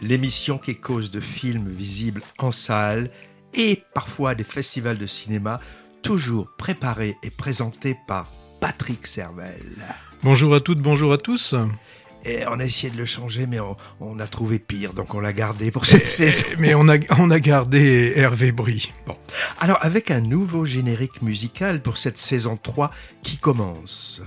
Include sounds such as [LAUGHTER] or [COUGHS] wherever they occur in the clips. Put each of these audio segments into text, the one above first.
L'émission qui est cause de films visibles en salle et parfois des festivals de cinéma, toujours préparés et présentés par Patrick Servel. Bonjour à toutes, bonjour à tous. Et on a essayé de le changer, mais on, on a trouvé pire, donc on l'a gardé pour cette saison. [LAUGHS] Mais on a, on a gardé Hervé Brie. Bon. Alors, avec un nouveau générique musical pour cette saison 3 qui commence.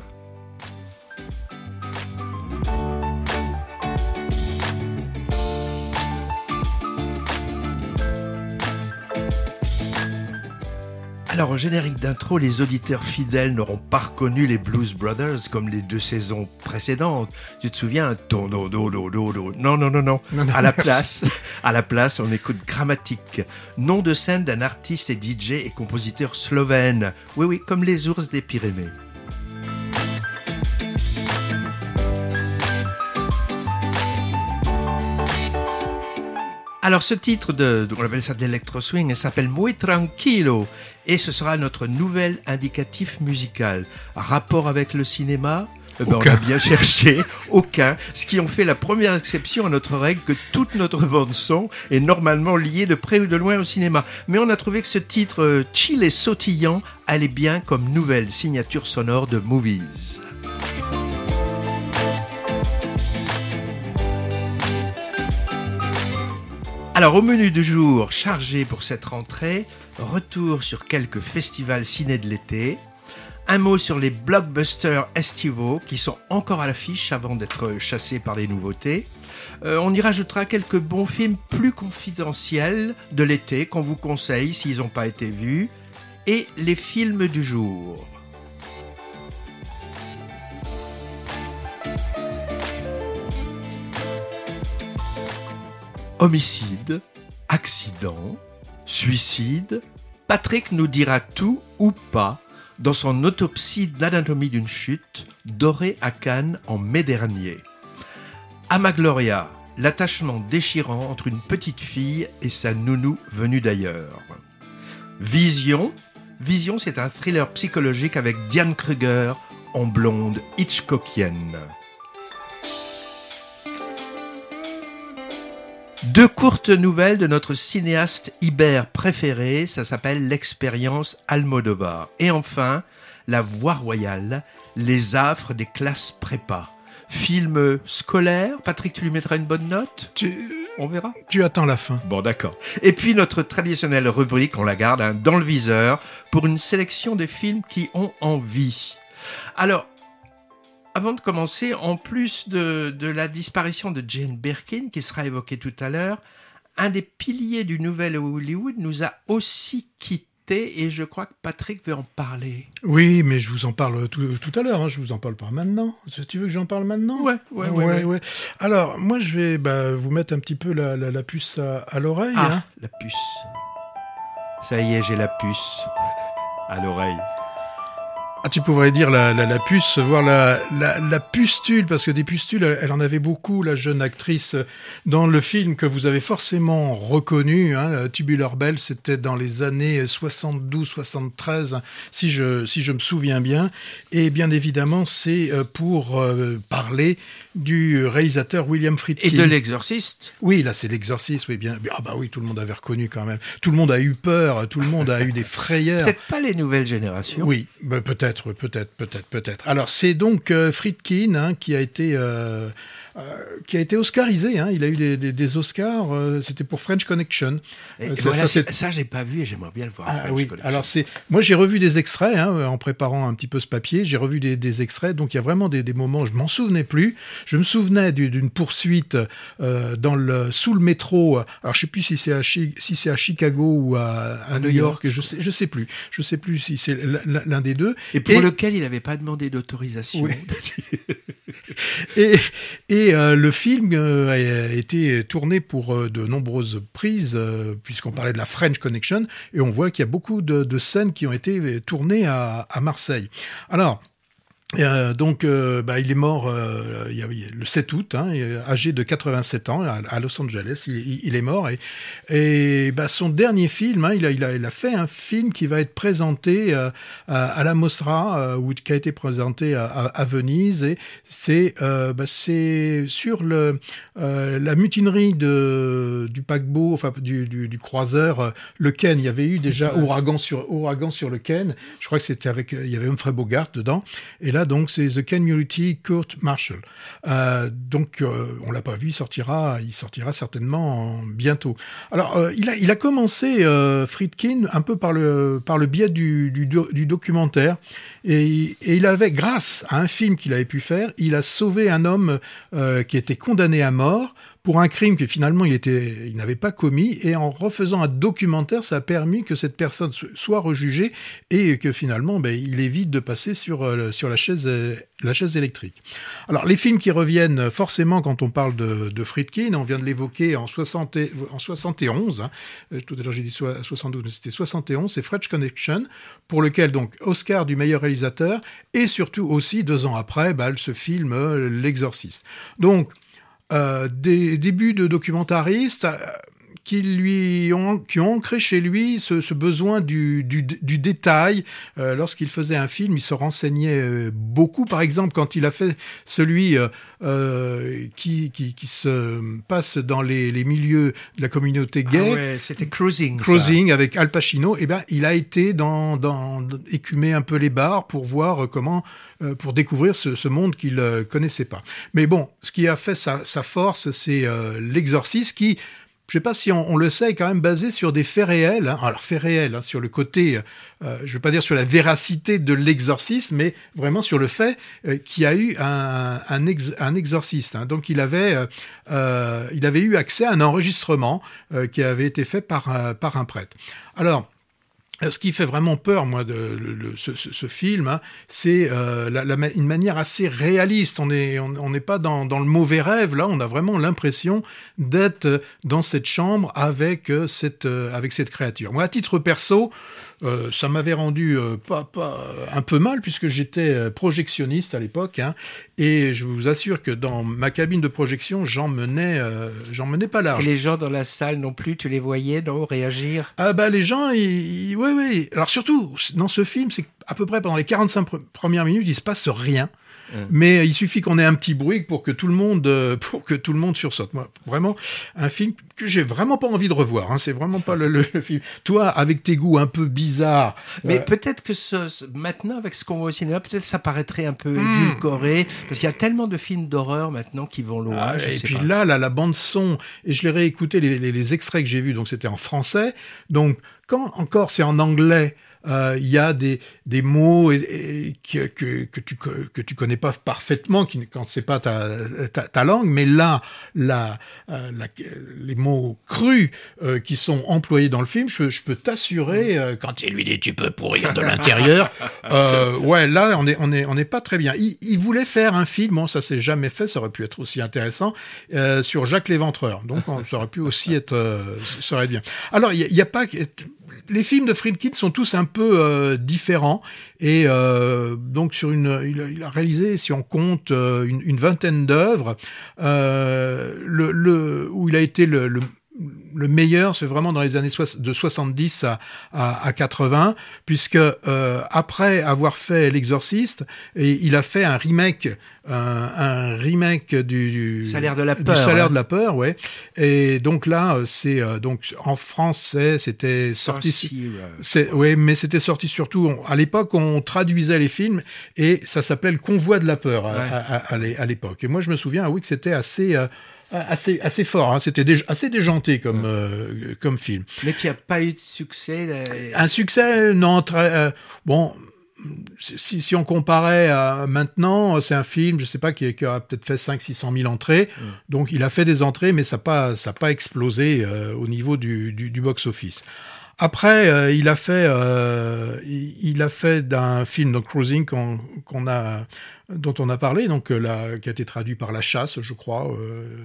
Alors, au générique d'intro, les auditeurs fidèles n'auront pas reconnu les Blues Brothers comme les deux saisons précédentes. Tu te souviens? Do, do. Non, non, non, non. Non, non, à la [LAUGHS] merci. place, à la place, on écoute Grammatique, nom de scène d'un artiste et DJ et compositeur slovène. Oui, oui, comme les ours des Pyrénées. Alors ce titre de, on appelle ça de l'électro swing, elle s'appelle Muy Tranquilo et ce sera notre nouvel indicatif musical. Rapport avec le cinéma Eh ben, on a bien cherché, [LAUGHS] aucun. Ce qui en fait la première exception à notre règle que toute notre bande son est normalement liée de près ou de loin au cinéma. Mais on a trouvé que ce titre euh, chill et sautillant allait bien comme nouvelle signature sonore de Movies. Alors au menu du jour, chargé pour cette rentrée, retour sur quelques festivals ciné de l'été, un mot sur les blockbusters estivaux qui sont encore à l'affiche avant d'être chassés par les nouveautés. Euh, on y rajoutera quelques bons films plus confidentiels de l'été qu'on vous conseille s'ils n'ont pas été vus et les films du jour. Homicide, accident, suicide, Patrick nous dira tout ou pas dans son autopsie d'anatomie d'une chute, dorée à Cannes en mai dernier. Amagloria, l'attachement déchirant entre une petite fille et sa nounou venue d'ailleurs. Vision, Vision c'est un thriller psychologique avec Diane Kruger en blonde Hitchcockienne. Deux courtes nouvelles de notre cinéaste Iber préféré, ça s'appelle L'expérience Almodovar. Et enfin, La Voix Royale, Les affres des classes prépa. Film scolaire, Patrick, tu lui mettras une bonne note? Tu, On verra. tu attends la fin. Bon, d'accord. Et puis notre traditionnelle rubrique, on la garde hein, dans le viseur, pour une sélection de films qui ont envie. Alors, avant de commencer, en plus de, de la disparition de Jane Birkin, qui sera évoquée tout à l'heure, un des piliers du nouvel Hollywood nous a aussi quittés et je crois que Patrick veut en parler. Oui, mais je vous en parle tout, tout à l'heure. hein, Je vous en parle pas maintenant. Tu veux que j'en parle maintenant? Ouais, ouais, ouais, ouais. Alors, moi, je vais bah, vous mettre un petit peu la, la, la puce à, à l'oreille. Ah, hein. la puce. Ça y est, j'ai la puce à l'oreille. Ah, tu pourrais dire la, la, la puce, voir la, pustule, parce que des pustules, elle, elle en avait beaucoup, la jeune actrice, dans le film que vous avez forcément reconnu. Hein, Tubular Bell, c'était dans les années 72-73, si je, si je me souviens bien. Et bien évidemment, c'est euh, pour euh, parler du réalisateur William Friedkin. Et de l'exorciste Oui, là, c'est l'exorciste, oui, bien. Ah bah oui, tout le monde avait reconnu quand même. Tout le monde a eu peur, tout le monde a eu des frayeurs. Peut-être pas les nouvelles générations. Oui, bah, peut-être, peut-être, peut-être, peut-être. Alors c'est donc euh, Friedkin hein, qui a été euh, euh, qui a été oscarisé. Hein. Il a eu des, Oscars. euh, C'était pour French Connection. Et, Euh, et ça- voilà, ça, j'ai pas vu et j'aimerais bien le voir. Ah, oui. Alors c'est moi j'ai revu des extraits hein, en préparant un petit peu ce papier. J'ai revu des, des extraits. Donc il y a vraiment des, des moments. Je m'en souvenais plus. Je me souvenais du- d'une poursuite euh, dans le sous le métro. Alors je sais plus si c'est à Chi- si c'est à Chicago ou à, à New New York. York. Je sais je sais plus. Je sais plus si c'est l'un l'un des deux. Et pour Et- lequel il n'avait pas demandé d'autorisation. Oui. [LAUGHS] Et, et euh, le film euh, a été tourné pour euh, de nombreuses prises, puisqu'on parlait de la French Connection, et on voit qu'il y a beaucoup de, de scènes qui ont été tournées à, à Marseille. Alors, Euh, donc, euh, bah, il est mort euh, il y a, le 7 août, hein, âgé de 87 ans, à, Los Angeles. Il, il, est mort. Et, et bah, son dernier film, hein, il, a, il, a, il, a, fait un film qui va être présenté à, à, la Mostra, ou qui a été présenté à, à Venise. Et c'est bah, sur le, la mutinerie de, du paquebot, enfin du, du, du, croiseur, le Ken. Il y avait eu déjà ouragan sur, ouragan sur le Ken. Je crois que c'était avec, il y avait Humphrey Bogart dedans. Et là, donc c'est The Community Court Marshall. Euh, donc euh, on l'a pas vu, il sortira, il sortira certainement bientôt. Alors euh, il a commencé Friedkin un peu par le par le biais du, du, du documentaire et, et, il avait grâce à un film qu'il avait pu faire, il a sauvé un homme qui était condamné à mort pour un crime que finalement il n'avait pas commis, et en refaisant un documentaire, ça a permis que cette personne soit rejugée et que finalement, ben, il évite de passer sur euh, sur la chaise euh, la chaise électrique. Alors les films qui reviennent forcément quand on parle de, de Friedkin, on vient de l'évoquer en, 60, en 71, hein, euh, tout à l'heure j'ai dit 72, mais c'était 71, c'est French Connection, pour lequel donc Oscar du meilleur réalisateur, et surtout aussi deux ans après, bah, ce film L'Exorciste. Donc des débuts de documentariste euh, qui lui ont, qui ont ancré chez lui ce, besoin du, du, détail. Euh, lorsqu'il faisait un film, il se renseignait beaucoup. Par exemple, quand il a fait celui qui, qui, qui, se passe dans les, les, milieux de la communauté gay. Ah ouais, c'était Cruising. Cruising avec Al Pacino. Eh ben, il a été dans, dans, écumer un peu les bars pour voir comment euh, pour découvrir ce, monde qu'il ne euh, connaissait pas. Mais bon, ce qui a fait sa, force, c'est euh, l'exorcisme qui, je ne sais pas si on, le sait, est quand même basé sur des faits réels. Hein. Alors, faits réels, hein, sur le côté, je ne veux pas dire sur la véracité de l'exorcisme, mais vraiment sur le fait qu'il y a eu un, exorciste. Hein. Donc, il avait, il avait eu accès à un enregistrement qui avait été fait par, par un prêtre. Alors, ce qui fait vraiment peur, moi, de, ce, film, hein, c'est euh, une manière assez réaliste. On n'est pas dans, le mauvais rêve. Là, on a vraiment l'impression d'être dans cette chambre avec euh, cette, euh, avec cette créature. Moi, à titre perso, euh, ça m'avait rendu euh, pas, pas un peu mal puisque j'étais euh, projectionniste à l'époque hein, et je vous assure que dans ma cabine de projection j'en menais j'en menais pas large. Et les gens dans la salle non plus, tu les voyais réagir? Ah bah les gens, oui oui. Alors surtout dans ce film, c'est à peu près pendant les 45 premières minutes, il se passe rien. Mm. Mais il suffit qu'on ait un petit bruit pour que tout le monde, euh, [LAUGHS] pour que tout le monde sursaute. Moi, vraiment, un film que j'ai vraiment pas envie de revoir. Hein. C'est vraiment pas le, film. Toi, avec tes goûts un peu bizarres. Mais euh, peut-être que ce, maintenant, avec ce qu'on voit au cinéma, peut-être ça paraîtrait un peu mm. édulcoré, parce qu'il y a tellement de films d'horreur maintenant qui vont loin. Ah, et puis là, là, la bande son, et je l'ai réécouté les, les, les extraits que j'ai vus, donc c'était en français. Donc quand encore c'est en anglais. Euh, il y a des, des mots et, que, que, que, tu que tu connais pas parfaitement qui, quand c'est pas ta, ta, ta, langue, mais là, la, euh, la les mots crus euh, qui sont employés dans le film, je, je peux t'assurer quand il lui dit tu peux pourrir de l'intérieur, [LAUGHS] ouais, là on est on est on est pas très bien. Il, il voulait faire un film, bon ça s'est jamais fait, ça aurait pu être aussi intéressant sur Jacques Léventreur, donc [LAUGHS] ça aurait pu aussi être, ça serait bien. Alors il y, a pas les films de Friedkin sont tous un peu euh, différents. Et euh, donc sur une, il a, réalisé, si on compte, euh, une, vingtaine d'œuvres, le, le, où il a été le, le le meilleur, c'est vraiment dans les années de 70 à, à, à 80, puisque euh, après avoir fait L'Exorciste, il a fait un remake, un, un remake du, salaire de la peur, du salaire de la peur, ouais. Et donc là, c'est euh, donc en français, c'était sorti, c'est ouais, mais c'était sorti surtout à l'époque, on traduisait les films et ça s'appelait le convoi de la peur à, à, l'époque. Et moi, je me souviens, oui, que c'était assez euh, assez assez fort. Hein. C'était assez déjanté comme euh, comme film. Mais qui a pas eu de succès. Un succès non très euh, bon. Si, si on comparait à maintenant, c'est un film, je sais pas, qui, qui a peut-être fait 5 600 000 entrées. Donc il a fait des entrées, mais ça n'a pas ça pas explosé euh, au niveau du, du, du box office. Après, il a fait, il, a fait d'un film de Cruising qu'on a dont on a parlé, donc là, qui a été traduit par La Chasse, je crois.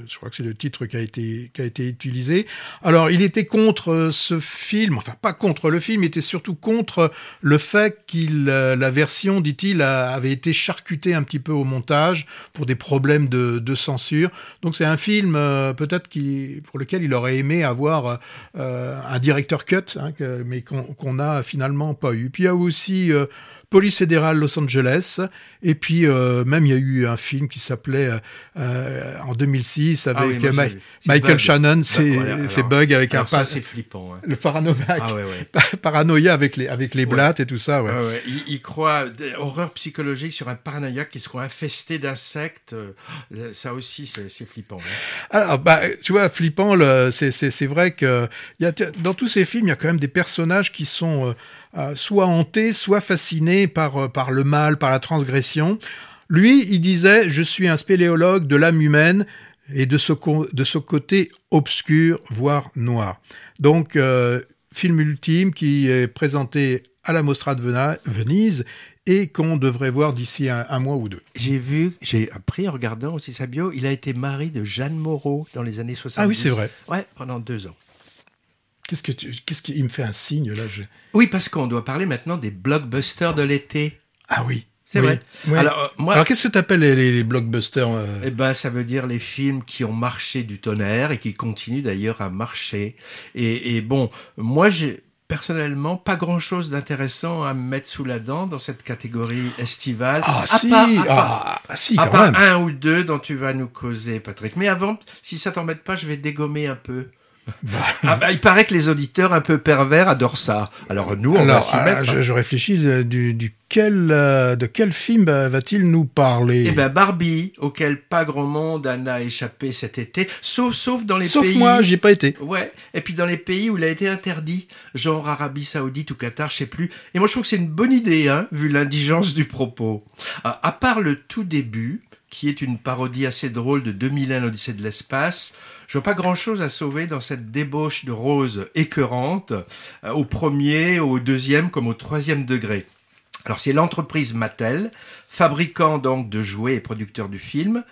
je crois que c'est le titre qui a été qui a été utilisé. Alors, il était contre ce film, enfin pas contre le film, il était surtout contre le fait qu'il la version, dit-il, avait été charcutée un petit peu au montage pour des problèmes de, de censure. Donc c'est un film peut-être qui pour lequel il aurait aimé avoir un directeur cut, hein, mais qu'on n'a finalement pas eu. Puis il y a aussi euh, Police fédérale Los Angeles. Et puis euh, même il y a eu un film qui s'appelait euh, en 2006 Ah avec oui, Ma- Michael Bug. Shannon, c'est voilà, alors- c'est Bug avec un ça, pas- c'est flippant. le paranoïa, Ah ouais, ouais. paranoïa avec les avec les blattes et tout ça. Ouais. Ouais. Il, il croit horreur psychologique sur un paranoïaque qui sera infesté d'insectes. euh, Ça aussi, c'est c'est flippant. Alors, bah, tu vois, flippant, c'est, c'est, c'est vrai que il y a, dans tous ces films, il y a quand même des personnages qui sont euh, soit hantés, soit fascinés par, euh, par le mal, par la transgression. Lui, il disait, je suis un spéléologue de l'âme humaine et de ce, de ce côté obscur, voire noir. Donc, euh, film ultime qui est présenté à la Mostra de Venise et qu'on devrait voir d'ici un, un mois ou deux. J'ai vu, j'ai appris en regardant aussi sa bio, il a été mari de Jeanne Moreau dans les années 70. Ah oui, c'est vrai. Ouais, pendant deux ans. Qu'est-ce que tu, qu'est-ce qu'il me fait un signe là je... Oui, parce qu'on doit parler maintenant des blockbusters de l'été. Ah oui. C'est Oui. vrai. Alors, euh, moi, Alors, qu'est-ce que tu appelles les, les- les blockbusters euh Eh ben, ça veut dire les films qui ont marché du tonnerre et qui continuent d'ailleurs à marcher. Et, et bon, moi, j'ai personnellement pas grand-chose d'intéressant à me mettre sous la dent dans cette catégorie estivale. Ah à si, part- à part- ah, ah, si, à quand part même. un ou deux dont tu vas nous causer, Patrick. Mais avant, si ça t'embête pas, je vais dégommer un peu. Ah bah, il paraît que les auditeurs un peu pervers adorent ça. Alors nous, on va Alors, s'y ah, mettre. je, je réfléchis euh, du, du quel, euh, de quel film euh, va-t-il nous parler? Eh ben Barbie, auquel pas grand monde en a échappé cet été, sauf sauf dans les Sauf pays. moi, j'y ai pas été. Ouais, et puis dans les pays où il a été interdit, genre Arabie Saoudite ou Qatar, je sais plus. Et moi je trouve que c'est une bonne idée, hein, vu l'indigence du propos. À, à part le tout début, qui est une parodie assez drôle de 2001 l'Odyssée de l'espace, je vois pas grand chose à sauver dans cette débauche de rose écœurante, euh, au premier, au deuxième comme au troisième degré. Alors c'est l'entreprise Mattel, fabricant donc de jouets et producteur du film.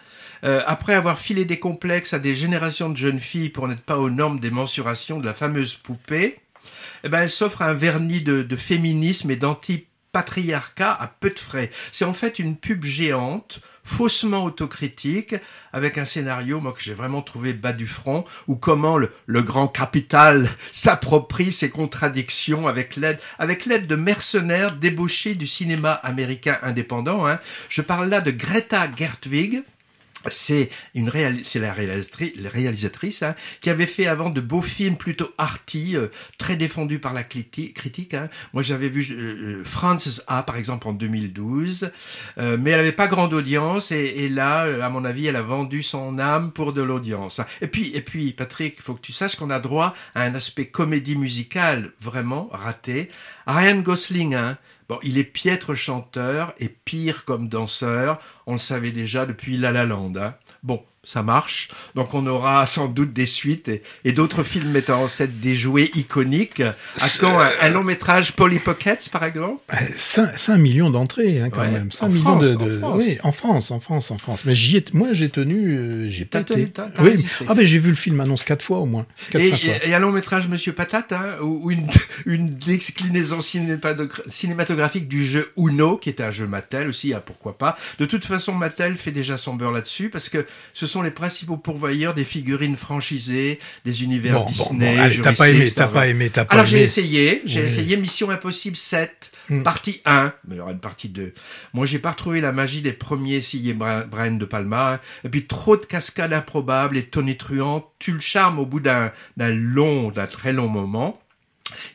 Euh, après avoir filé des complexes à des générations de jeunes filles pour n'être pas aux normes des mensurations de la fameuse poupée, eh ben elle s'offre un vernis de, de féminisme et d'anti-patriarcat à peu de frais. C'est en fait une pub géante, faussement autocritique, avec un scénario moi que j'ai vraiment trouvé bas du front, où comment le, le grand capital [LAUGHS] s'approprie ses contradictions avec l'aide avec l'aide de mercenaires débauchés du cinéma américain indépendant. Hein. Je parle là de Greta Gerwig, c'est une c'est la réalisatrice, hein, qui avait fait avant de beaux films plutôt arty, euh, très défendus par la critique. Hein. Moi, j'avais vu euh, euh, Frances A par exemple en 2012, euh, mais elle avait pas grande audience et, là, euh, à mon avis, elle a vendu son âme pour de l'audience. hein. Et puis, et puis, Patrick, faut que tu saches qu'on a droit à un aspect comédie musicale vraiment raté. Ryan Gosling, hein, Bon, il est piètre chanteur et pire comme danseur. On le savait déjà depuis La La. Hein. Bon, ça marche. Donc on aura sans doute des suites et, et d'autres films mettant en scène des jouets iconiques. À quand un, un long métrage Polly Pockets, par exemple? 5, millions d'entrées, hein, quand Ouais, même. 5 en millions France, de, en France. Oui, en France, en France, en France. Mais j'y ai, moi, j'ai tenu, euh, j'ai pas tenu, été. oui. Ah ben, j'ai vu le film annonce quatre fois au moins. Quatre, et, fois. un long métrage Monsieur Patate, hein, ou une, [LAUGHS] une déclinaison cinématogra- cinématographique du jeu Uno, qui est un jeu Mattel aussi, ah, pourquoi pas. De toute façon, Mattel fait déjà son beurre là-dessus, parce que ce sont les principaux pourvoyeurs des figurines franchisées, des univers Bon, bon, Disney. bon, allez, t'as pas aimé, t'as pas aimé, t'as pas Alors j'ai essayé, j'ai Oui. essayé Mission Impossible 7, Hmm. partie 1, mais il y aura une partie 2. Moi j'ai pas retrouvé la magie des premiers Brian de Palma, hein. et puis trop de cascades improbables et tonitruantes, tu le charme au bout d'un long, d'un très long moment.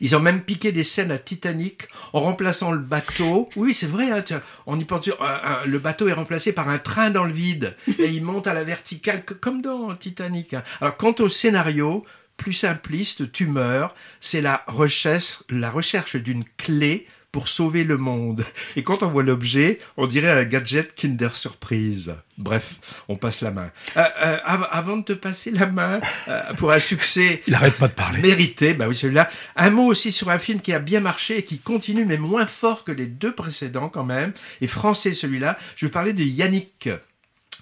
Ils ont même piqué des scènes à Titanic en remplaçant le bateau. Oui, c'est vrai, hein, on y pense. euh, euh, le bateau est remplacé par un train dans le vide [LAUGHS] et il monte à la verticale comme dans Titanic. hein. Alors, quant au scénario, plus simpliste, tu meurs. C'est la recherche, la recherche d'une clé pour sauver le monde. Et quand on voit l'objet, on dirait un gadget Kinder Surprise. Bref, on passe la main. Euh, euh, avant de te passer la main euh, pour un succès, il arrête pas de parler. Mérité, bah oui celui-là. Un mot aussi sur un film qui a bien marché et qui continue, mais moins fort que les deux précédents quand même. Et français celui-là. Je vais parler de Yannick,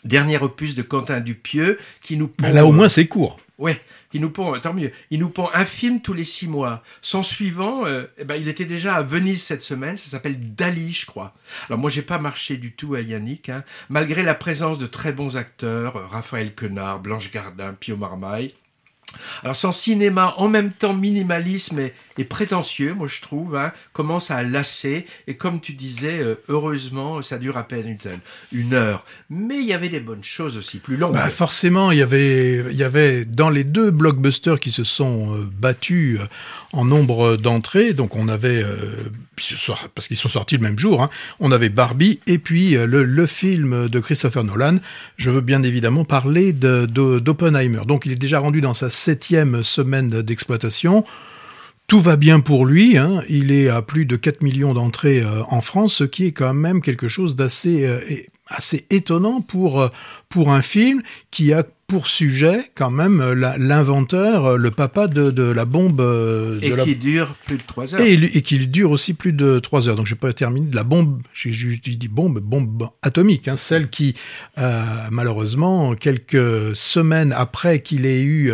dernier opus de Quentin Dupieux, qui nous. Pond, là au moins c'est court. Ouais, il nous pond, tant mieux, il nous pond un film tous les six mois. Son suivant, euh, eh ben, il était déjà à Venise cette semaine, ça s'appelle Dali, je crois. Alors moi, j'ai pas marché du tout à Yannick, hein, malgré la présence de très bons acteurs, euh, Raphaël Quenard, Blanche Gardin, Pio Marmaille. Alors son cinéma en même temps minimalisme et, prétentieux, moi je trouve, hein, commence à lasser. Et comme tu disais, euh, heureusement, ça dure à peine une, heure. Mais il y avait des bonnes choses aussi, plus longues. Bah forcément, il y avait, il y avait dans les deux blockbusters qui se sont euh, battus euh, en nombre d'entrées. Donc on avait, parce qu'ils sont sortis le même jour, hein, on avait Barbie et puis le, le, film de Christopher Nolan. Je veux bien évidemment parler d'Oppenheimer. Donc il est déjà rendu dans sa septième semaine d'exploitation. Tout va bien pour lui, hein. il est à plus de 4 millions d'entrées euh, en France, ce qui est quand même quelque chose d'assez euh, assez étonnant pour, euh, pour un film qui a pour sujet quand même euh, l'inventeur, euh, le papa de, de la bombe. De et qui dure plus de trois heures. Et, et qui dure aussi plus de trois heures. Donc je pas terminer de la bombe, j'ai dit bombe, bombe atomique, hein, celle qui euh, malheureusement quelques semaines après qu'il ait eu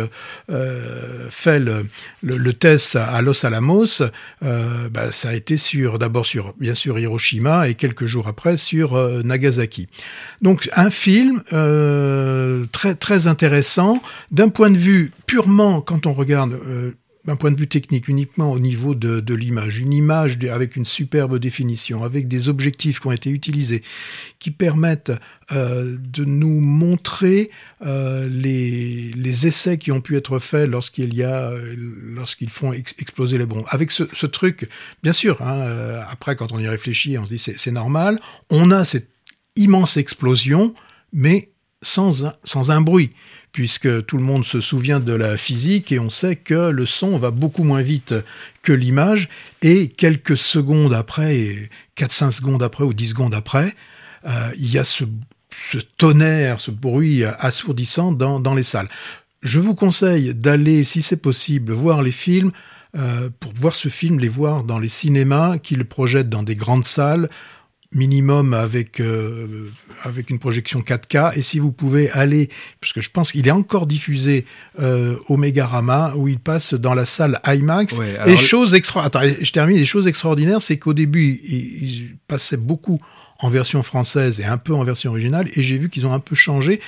euh, fait le, le, test à Los Alamos, euh, bah, ça a été sur d'abord sur bien sûr Hiroshima et quelques jours après sur Nagasaki. Donc un film très très intéressant d'un point de vue purement, quand on regarde euh, d'un point de vue technique, uniquement au niveau de, l'image, une image avec une superbe définition, avec des objectifs qui ont été utilisés, qui permettent euh, de nous montrer euh, les, les, essais qui ont pu être faits lorsqu'il y a, lorsqu'ils font exploser les bombes. Avec ce, truc, bien sûr, hein, après quand on y réfléchit, on se dit c'est normal, on a cette immense explosion, mais sans un bruit puisque tout le monde se souvient de la physique et on sait que le son va beaucoup moins vite que l'image, et quelques secondes après, 4-5 secondes après ou 10 secondes après, euh, il y a ce, tonnerre, ce bruit assourdissant dans, les salles. Je vous conseille d'aller, si c'est possible, voir les films. Euh, pour voir ce film, les voir dans les cinémas, qu'ils projettent dans des grandes salles, minimum avec euh, avec une projection 4K et si vous pouvez aller parce que je pense qu'il est encore diffusé euh, au Megarama où il passe dans la salle IMAX. Et choses extra attends je termine les choses extraordinaires c'est qu'au début il, il, passait beaucoup en version française et un peu en version originale et j'ai vu qu'ils ont un peu changé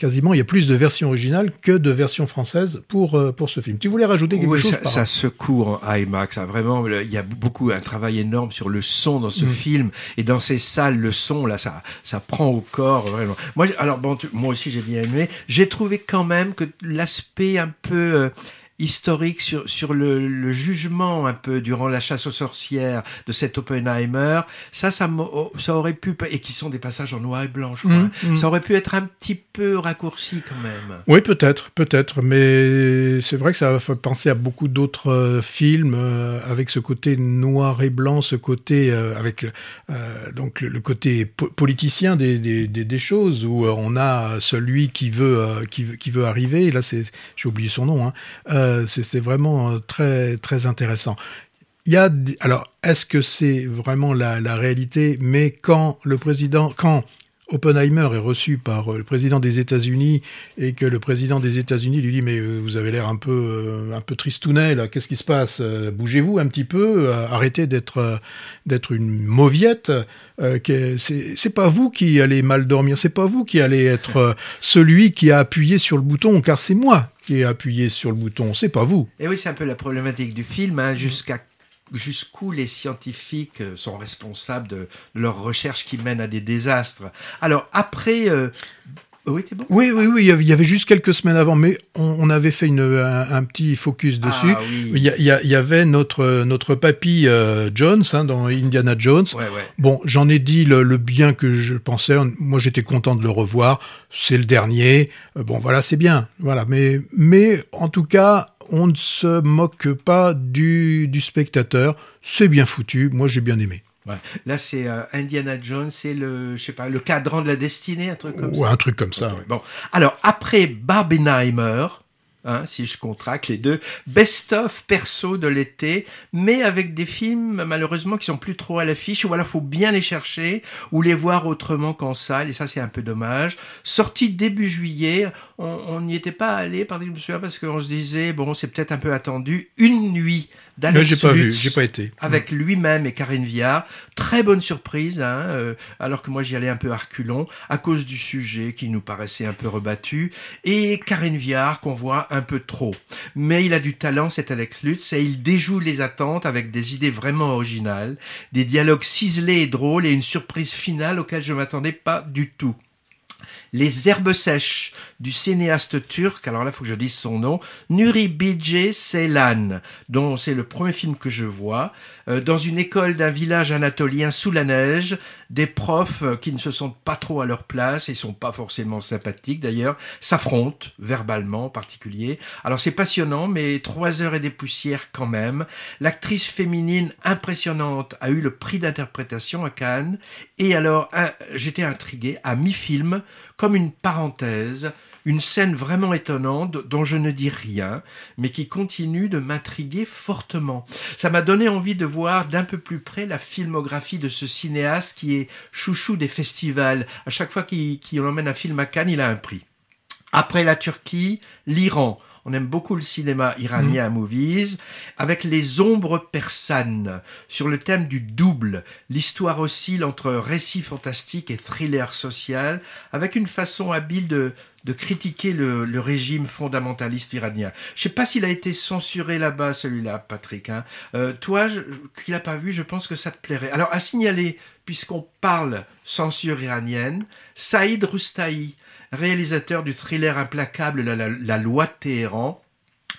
quasiment, il y a plus de versions originales que de versions françaises pour, euh, pour ce film. Tu voulais rajouter quelque chose ça, ça secoue en IMAX. Hein, vraiment, il y a beaucoup, un travail énorme sur le son dans ce mm. film. Et dans ces salles, le son, là, ça, ça prend au corps, vraiment. Moi, alors, bon, moi aussi, j'ai bien aimé. J'ai trouvé quand même que l'aspect un peu... Euh, historique sur, sur le, le, jugement un peu durant la chasse aux sorcières de cet Oppenheimer, ça, ça, oh, ça aurait pu, et qui sont des passages en noir et blanc, je crois, mmh, mmh. ça aurait pu être un petit peu raccourci quand même. Oui, peut-être, peut-être, mais c'est vrai que ça fait penser à beaucoup d'autres euh, films euh, avec ce côté noir et blanc, ce côté, euh, avec donc le, côté politicien des, des, des, choses, où on a celui qui veut, qui, qui veut arriver, et là, c'est, j'ai oublié son nom, hein, euh, c'est vraiment euh, très très intéressant. Il y a alors est-ce que c'est vraiment la, réalité? Mais quand le président, quand Oppenheimer est reçu par euh, le président des États-Unis et que le président des États-Unis lui dit mais vous avez l'air un peu un peu tristounet là, qu'est-ce qui se passe? Bougez-vous un petit peu, arrêtez d'être d'être une mauviette. c'est pas vous qui allez mal dormir, c'est pas vous qui allez être celui qui a appuyé sur le bouton, car c'est moi qui est appuyé sur le bouton, c'est pas vous. Et oui, c'est un peu la problématique du film, hein, jusqu'à jusqu'où les scientifiques euh, sont responsables de leurs recherches qui mènent à des désastres. Alors après euh, oui, bon? oui, oui, oui, il y avait juste quelques semaines avant, mais on, avait fait une, un, petit focus ah dessus. il, y avait notre, notre papy euh, Jones hein, dans Indiana Jones. Bon, j'en ai dit le, bien que je pensais. Moi, j'étais content de le revoir. C'est le dernier. Euh, bon, voilà, c'est bien. Voilà, mais, mais en tout cas, on ne se moque pas du, du spectateur. C'est bien foutu. Moi, j'ai bien aimé. Ouais. Là, c'est euh, Indiana Jones, c'est le, je sais pas, le cadran de la destinée, un truc comme Ou ça. un truc comme ça. Ouais. Bon, alors après Barbenheimer, hein, si je contracte les deux, best-of perso de l'été, mais avec des films malheureusement qui sont plus trop à l'affiche, ou alors faut bien les chercher, ou les voir autrement qu'en salle, et ça c'est un peu dommage. Sorti début juillet, on n'y était pas allé, par exemple, parce qu'on se disait, bon, c'est peut-être un peu attendu, Une nuit d'Alex j'ai pas vu, j'ai pas été. avec lui-même et Karine Viard. Très bonne surprise, hein, euh, alors que moi j'y allais un peu à reculons, à cause du sujet qui nous paraissait un peu rebattu, et Karine Viard qu'on voit un peu trop. Mais il a du talent, cet Alex Lutz, et il déjoue les attentes avec des idées vraiment originales, des dialogues ciselés et drôles, et une surprise finale auquel je m'attendais pas du tout. Les herbes sèches du cinéaste turc, alors là, faut que je dise son nom, Nuri Bilge Ceylan, dont c'est le premier film que je vois, dans une école d'un village anatolien sous la neige, des profs euh, qui ne se sentent pas trop à leur place et sont pas forcément sympathiques d'ailleurs, s'affrontent, verbalement en particulier. Alors c'est passionnant, mais trois heures et des poussières quand même. L'actrice féminine impressionnante a eu le prix d'interprétation à Cannes, et alors j'étais intrigué à mi-film, comme une parenthèse, une scène vraiment étonnante dont je ne dis rien, mais qui continue de m'intriguer fortement. Ça m'a donné envie de voir d'un peu plus près la filmographie de ce cinéaste qui est chouchou des festivals. À chaque fois qu'il emmène un film à Cannes, il a un prix. Après la Turquie, l'Iran. On aime beaucoup le cinéma iranien à Movies, avec les ombres persanes, sur le thème du double. L'histoire oscille entre récit fantastique et thriller social, avec une façon habile de, de critiquer le, régime fondamentaliste iranien. Je sais pas s'il a été censuré là-bas, celui-là, Patrick. Hein. Euh, toi, qui l'as pas vu, je pense que ça te plairait. Alors, à signaler, puisqu'on parle censure iranienne, Saïd Roustahi, réalisateur du thriller implacable La, la- La loi de Téhéran,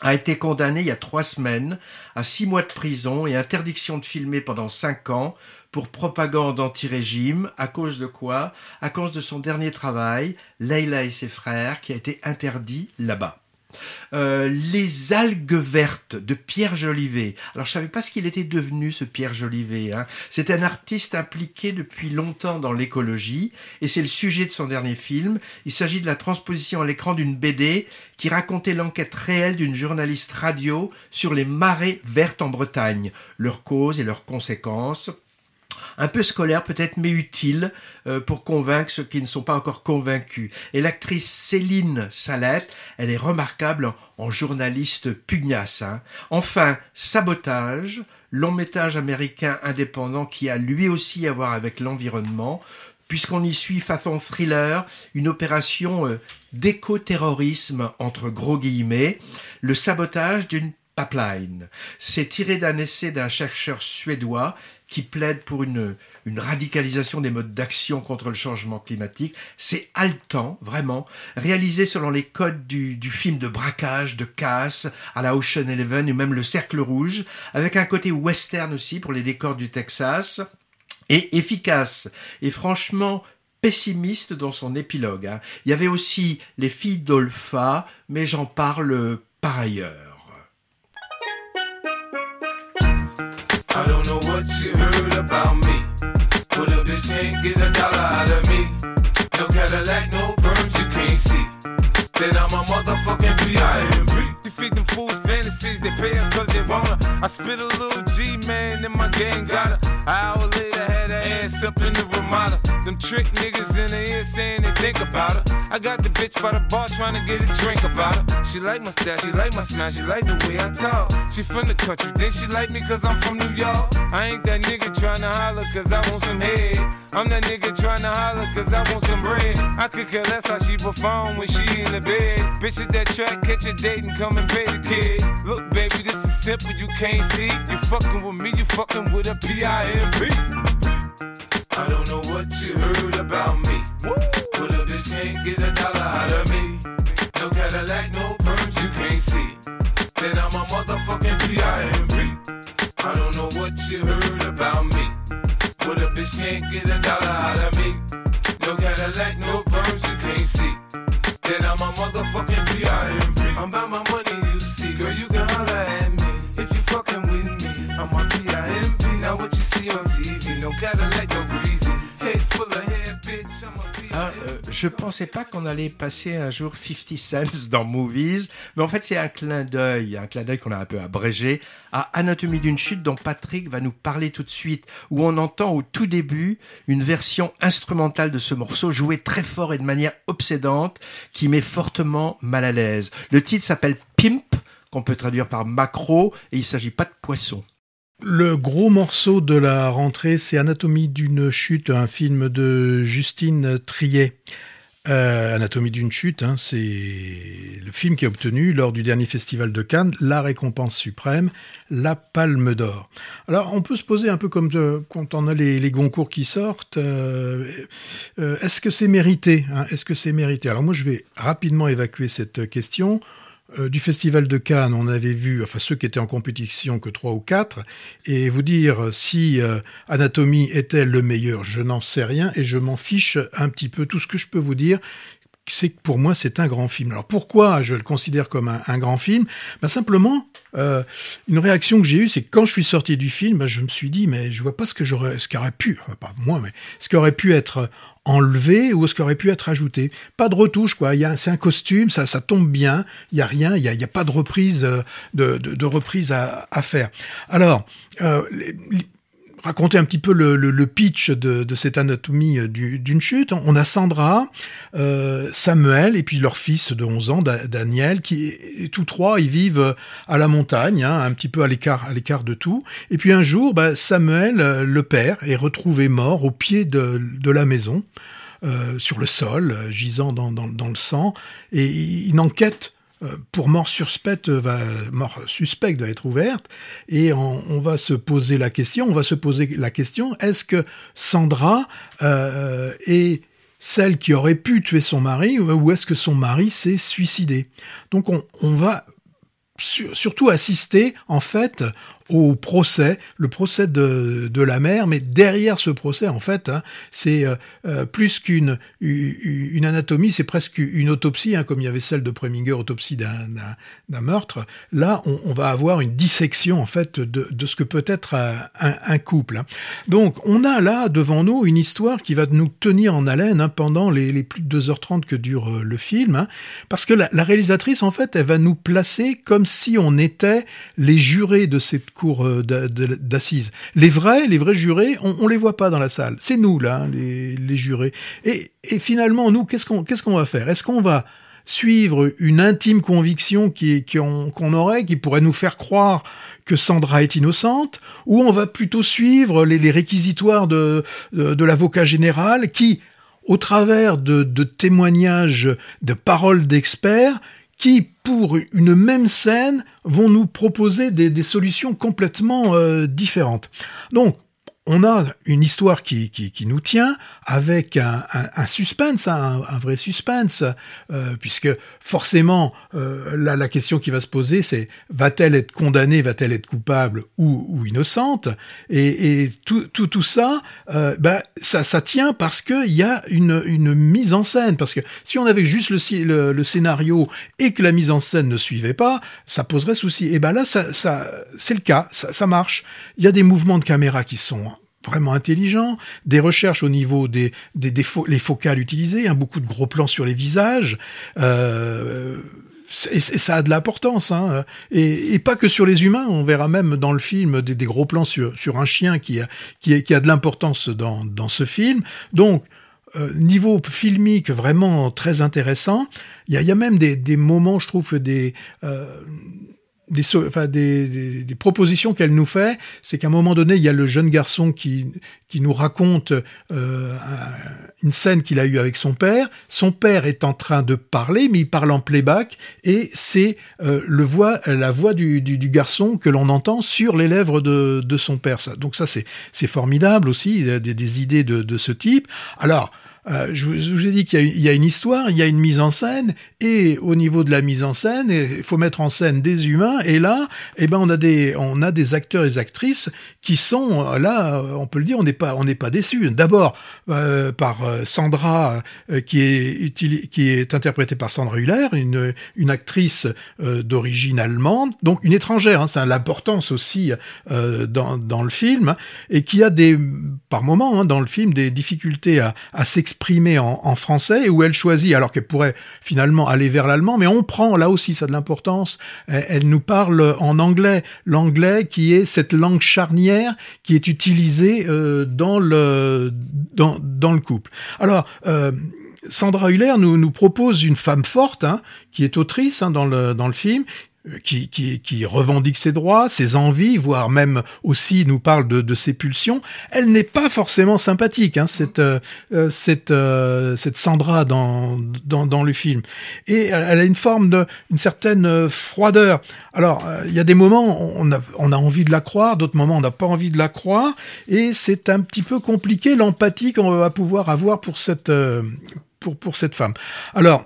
a été condamné il y a trois semaines à six mois de prison et interdiction de filmer pendant cinq ans pour propagande anti-régime. À cause de quoi? À cause de son dernier travail, Leila et ses frères, qui a été interdit là-bas. Euh, les algues vertes de Pierre Jolivet. Alors je savais pas ce qu'il était devenu ce Pierre Jolivet. Hein. C'est un artiste impliqué depuis longtemps dans l'écologie et c'est le sujet de son dernier film. Il s'agit de la transposition à l'écran d'une BD qui racontait l'enquête réelle d'une journaliste radio sur les marées vertes en Bretagne, leurs causes et leurs conséquences un peu scolaire peut-être, mais utile euh, pour convaincre ceux qui ne sont pas encore convaincus. Et l'actrice Céline Salette, elle est remarquable en, journaliste pugnace. hein. Enfin, Sabotage, long métrage américain indépendant qui a lui aussi à voir avec l'environnement, puisqu'on y suit façon thriller une opération euh, d'éco-terrorisme entre gros guillemets, le sabotage d'une pipeline. C'est tiré d'un essai d'un chercheur suédois qui plaide pour une, une radicalisation des modes d'action contre le changement climatique. C'est haletant, vraiment, réalisé selon les codes du, du film de braquage, de casse, à la Ocean Eleven et même le Cercle Rouge, avec un côté western aussi pour les décors du Texas, et efficace. Et franchement, pessimiste dans son épilogue. hein. Il y avait aussi les filles d'Olpha, mais j'en parle par ailleurs. I don't know what you heard about me. But a bitch can't get a dollar out of me. No Cadillac, no perms you can't see. Then I'm a motherfucking B.I.M.B. Feed them fools fantasies, they pay cause they her. I spit a little G, man, and my gang got her. An hour later, had her ass up in the Ramada. Them trick niggas in the ear saying they think about her. I got the bitch by the bar trying to get a drink about her. She like my style, she like my smile, she like the way I talk. She from the country, then she like me cause I'm from New York. I ain't that nigga trying to holler cause I want some head. I'm that nigga trying to holler cause I want some bread. I could care less how she perform when she in the bed. Bitch at that track, catch a date and come and pay the kid. Look, baby, this is simple, you can't see. You fucking with me, you fucking with a P-I-M-P. I don't know what you heard about me. But a bitch can't get a dollar out of me. No Cadillac, no perms, you can't see. Then I'm a motherfucking P.I.M.P. I don't know what you heard about me. But a bitch can't get a dollar out of me. No Cadillac, no perms, you can't see motherfucking P.I.M.P. I'm about my money, you see. Girl, you can holler at me if you fucking with me. I'm a B.I.M.P. Now what you see on TV, no Cadillac, no Breezy. Je pensais pas qu'on allait passer un jour 50 Cents dans Movies, mais en fait c'est un clin d'œil, un clin d'œil qu'on a un peu abrégé à Anatomie d'une chute dont Patrick va nous parler tout de suite, où on entend au tout début une version instrumentale de ce morceau joué très fort et de manière obsédante qui met fortement mal à l'aise. Le titre s'appelle Pimp, qu'on peut traduire par macro, et il s'agit pas de poisson. Le gros morceau de la rentrée, c'est Anatomie d'une chute, un film de Justine Triet. Euh, Anatomie d'une chute, hein, c'est le film qui a obtenu lors du dernier festival de Cannes la récompense suprême, la Palme d'Or. Alors on peut se poser un peu comme de- quand on a les, les Goncourt qui sortent, euh, euh, est-ce que c'est mérité hein, Est-ce que c'est mérité? Alors moi je vais rapidement évacuer cette question. Euh, du festival de Cannes, on avait vu, enfin ceux qui étaient en compétition que trois ou quatre, et vous dire si euh, Anatomie était le meilleur, je n'en sais rien et je m'en fiche un petit peu. Tout ce que je peux vous dire, c'est pour moi c'est un grand film. Alors pourquoi je le considère comme un, un grand film? Ben Simplement, euh, une réaction que j'ai eue, c'est que quand je suis sorti du film, ben, je me suis dit mais je vois pas ce que j'aurais, ce qui aurait pu, pas moi, mais ce qui aurait pu être enlevé ou ce qui aurait pu être ajouté. Pas de retouche, quoi. Il c'est un costume, ça, ça tombe bien. Il y a rien, il y a, y a pas de reprise, euh, de, de, reprise à, faire. Alors, euh, les- raconter un petit peu le, le, le pitch de, de cette anatomie euh, du- d'une chute. On a Sandra, euh, Samuel et puis leur fils de 11 ans, Da- Daniel, qui tous trois ils vivent à la montagne, hein, un petit peu à l'écart à l'écart de tout. Et puis un jour, bah, Samuel, euh, le père, est retrouvé mort au pied de, de la maison, euh, sur le sol, euh, gisant dans, dans, dans le sang, et une enquête euh, pour mort suspecte va mort suspecte va être ouverte. Et on, va se poser la question on va se poser la question est-ce que Sandra euh, est celle qui aurait pu tuer son mari ou est-ce que son mari s'est suicidé? Donc on, va sur- surtout assister en fait au procès, le procès de, de la mère, mais derrière ce procès, en fait, hein, c'est euh, euh, plus qu'une une anatomie, c'est presque une autopsie, hein, comme il y avait celle de Preminger, autopsie d'un- meurtre. Là, on, va avoir une dissection en fait de, de ce que peut être un, couple. hein. Donc, on a là devant nous une histoire qui va nous tenir en haleine pendant les, plus de 2h30 que dure euh, le film, parce que la, la réalisatrice, en fait, elle va nous placer comme si on était les jurés de cette euh, d'assises. Les vrais, les vrais jurés, on, on les voit pas dans la salle. C'est nous là, hein, les, jurés. Et, et finalement, nous, qu'est-ce qu'on qu'on va faire? Est-ce qu'on va suivre une intime conviction qui, qui qu'on aurait, qui pourrait nous faire croire que Sandra est innocente, ou on va plutôt suivre les, réquisitoires de, de, l'avocat général qui, au travers de témoignages, de paroles d'experts, qui, pour une même scène, vont nous proposer des, solutions complètement euh, différentes. Donc, on a une histoire qui, qui, qui nous tient avec un, un, un suspense, hein, un, un vrai suspense, euh, puisque forcément, euh, là, la question qui va se poser, c'est va-t-elle être condamnée, va-t-elle être coupable ou, ou innocente? Et, et tout, tout, tout ça, bah, ça, ça tient parce qu'il y a une, une mise en scène. Parce que si on avait juste le, le, le scénario et que la mise en scène ne suivait pas, ça poserait souci. Et ben là, ça, ça, c'est le cas, ça, ça marche. Il y a des mouvements de caméra qui sont vraiment intelligents, des recherches au niveau des, des, des fo- les focales utilisées, hein, beaucoup de gros plans sur les visages. Euh, et, ça a de l'importance, hein. et, et pas que sur les humains. On verra même dans le film des, des gros plans sur, sur un chien qui a, qui a, qui a de l'importance dans, dans ce film. Donc, euh, niveau filmique vraiment très intéressant. Il y a, y a même des, des moments, je trouve, des euh, des, des, des, propositions qu'elle nous fait, c'est qu'à un moment donné, il y a le jeune garçon qui, qui nous raconte euh, un- une scène qu'il a eue avec son père. Son père est en train de parler, mais il parle en playback, et c'est euh, le voix, la voix du, du, du garçon que l'on entend sur les lèvres de, de son père. Ça, donc ça, c'est c'est formidable aussi, des, des idées de, de ce type. Alors, euh, je, vous- ai dit qu'il y, a une- histoire, il y a une mise en scène, et au niveau de la mise en scène, il faut mettre en scène des humains, et là, eh ben, on a des, on a des acteurs et des actrices qui sont euh, là, on peut le dire, on n'est pas, pas déçus. D'abord euh, par Sandra, qui est qui est interprétée par Sandra Hüller, une, une actrice d'origine allemande, donc une étrangère. Hein, c'est l'importance aussi dans, dans le film, et qui a des, par moments hein, dans le film, des difficultés à, à s'exprimer en, en français, où elle choisit, alors qu'elle pourrait finalement aller vers l'allemand, mais on prend là aussi ça de l'importance. Elle, nous parle en anglais, l'anglais qui est cette langue charnière qui est utilisée euh, dans le dans, dans le couple. Alors euh, Sandra Hüller nous, propose une femme forte, hein, qui est autrice hein, dans, le, dans le film, qui, qui, qui revendique ses droits, ses envies, voire même aussi nous parle de, de ses pulsions. Elle n'est pas forcément sympathique, hein, cette, euh, euh, cette, euh, cette Sandra dans, dans, dans le film. Et elle a une forme de, une certaine euh, froideur. Alors, euh, il y a des moments, on a, on a envie de la croire, d'autres moments, on n'a pas envie de la croire, et c'est un petit peu compliqué l'empathie qu'on va pouvoir avoir pour cette, euh, pour, pour cette femme. Alors,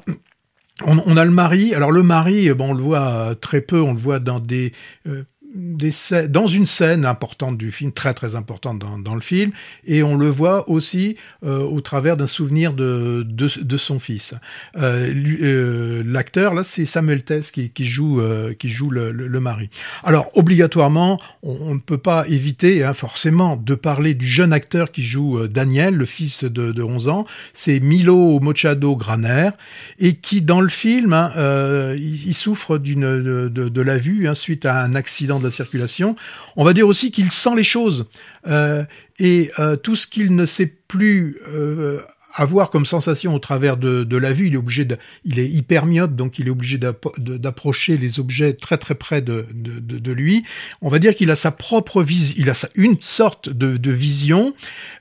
on, a le mari. Alors le mari, bon, on le voit euh, très peu. On le voit dans des euh, dans une scène importante du film, très très importante dans, le film, et on le voit aussi euh, au travers d'un souvenir de, de, son fils. Euh, euh, L'acteur là, c'est Samuel Tess qui, joue qui joue le, mari. Alors obligatoirement, on, ne peut pas éviter hein, forcément de parler du jeune acteur qui joue Daniel, le fils de, de 11 ans. C'est Milo Mochado Graner et qui dans le film, hein, il, souffre de la vue hein, suite à un accident de la circulation. On va dire aussi qu'il sent les choses euh, et euh, tout ce qu'il ne sait plus. euh, avoir comme sensation au travers de, de la vue, il est obligé de, il est hyper myope, donc il est obligé d'approcher les objets très très près de, de, de- lui. On va dire qu'il a sa propre vision, il a sa, une sorte de, vision,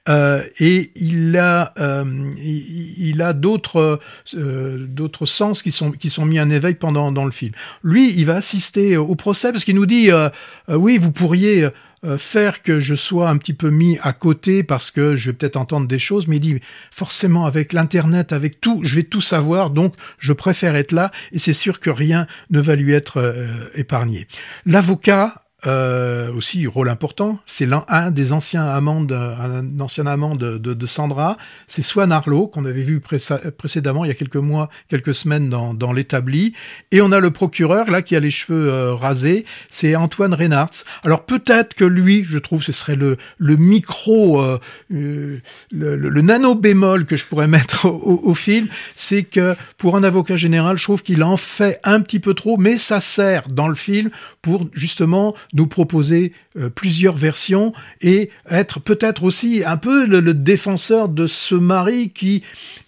euh, et il a, euh, il, il a d'autres, euh, d'autres sens qui sont qui sont mis en éveil pendant dans le film. Lui, il va assister au procès parce qu'il nous dit, euh, euh, oui, vous pourriez euh, faire que je sois un petit peu mis à côté parce que je vais peut-être entendre des choses, mais il dit forcément avec l'internet, avec tout, je vais tout savoir, donc je préfère être là et c'est sûr que rien ne va lui être euh, épargné. L'avocat euh, aussi rôle important, c'est l'un un des anciens amants, de, un ancien amant de, de, de Sandra, c'est Swan Arlo qu'on avait vu pré- précédemment il y a quelques mois, quelques semaines dans, dans l'établi, et on a le procureur là qui a les cheveux euh, rasés, c'est Antoine Reynards. Alors peut-être que lui, je trouve, ce serait le, le micro, euh, euh, le, le, nano bémol que je pourrais [LAUGHS] mettre au, au, au film, c'est que pour un avocat général, je trouve qu'il en fait un petit peu trop, mais ça sert dans le film pour justement nous proposer euh, plusieurs versions et être peut-être aussi un peu le, le, défenseur de ce mari qui,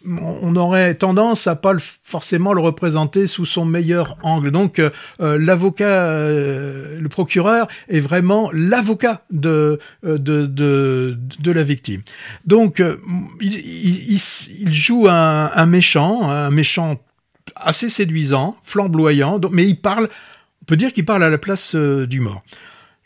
on aurait tendance à pas forcément le représenter sous son meilleur angle. Donc euh, l'avocat, euh, le procureur est vraiment l'avocat de, de, de, de, la victime. Donc euh, il, il, il, joue un, un méchant, un méchant assez séduisant, flamboyant, mais il parle peut dire qu'il parle à la place euh, du mort.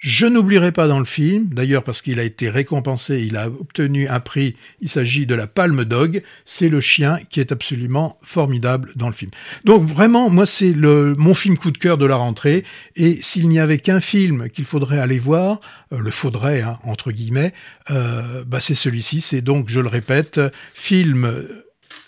Je n'oublierai pas dans le film, d'ailleurs parce qu'il a été récompensé, il a obtenu un prix, il s'agit de la Palme Dog, c'est le chien qui est absolument formidable dans le film. Donc vraiment, moi c'est le mon film coup de cœur de la rentrée, et s'il n'y avait qu'un film qu'il faudrait aller voir, euh, le faudrait, hein, entre guillemets, euh, bah c'est celui-ci, c'est donc, je le répète, film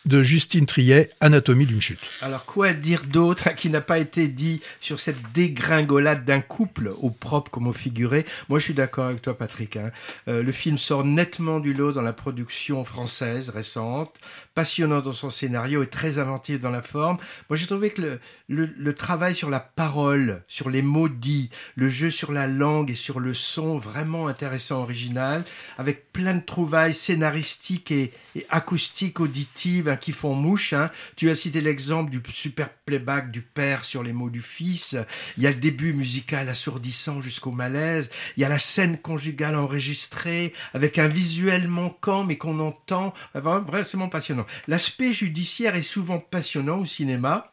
de Justine Triet, Anatomie d'une chute. Alors quoi dire d'autre [LAUGHS] qui n'a pas été dit sur cette dégringolade d'un couple, au propre comme au figuré? Moi je suis d'accord avec toi Patrick. Hein. Euh, le film sort nettement du lot dans la production française récente, passionnant dans son scénario et très inventif dans la forme. Moi j'ai trouvé que le, travail sur la parole, sur les mots dits, le jeu sur la langue et sur le son, vraiment intéressant, original, avec plein de trouvailles scénaristiques et, acoustiques, auditives hein, qui font mouche. Hein. Tu as cité l'exemple du super playback du père sur les mots du fils. Il y a le début musical assourdissant jusqu'au malaise. Il y a la scène conjugale enregistrée avec un visuel manquant mais qu'on entend. Vraiment passionnant. L'aspect judiciaire est souvent passionnant au cinéma.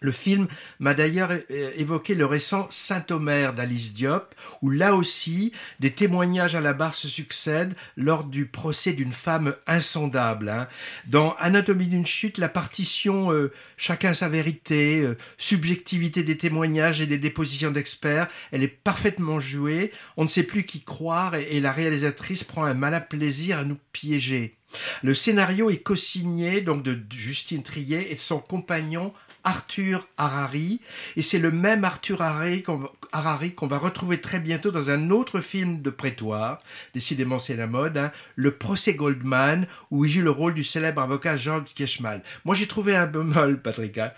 Le film m'a d'ailleurs euh, évoqué le récent Saint-Omer d'Alice Diop, où là aussi des témoignages à la barre se succèdent lors du procès d'une femme insondable. hein. Dans Anatomie d'une chute, la partition euh, chacun sa vérité, euh, subjectivité des témoignages et des dépositions d'experts, elle est parfaitement jouée. On ne sait plus qui croire et, et la réalisatrice prend un malin plaisir à nous piéger. Le scénario est co-signé donc de Justine Triet et de son compagnon Arthur Harari, et c'est le même Arthur Harari qu'on Harari qu'on va retrouver très bientôt dans un autre film de prétoire, décidément c'est la mode, hein, Le procès Goldman, où il joue le rôle du célèbre avocat George Keshmal. Moi j'ai trouvé un bémol, Patrick. hein.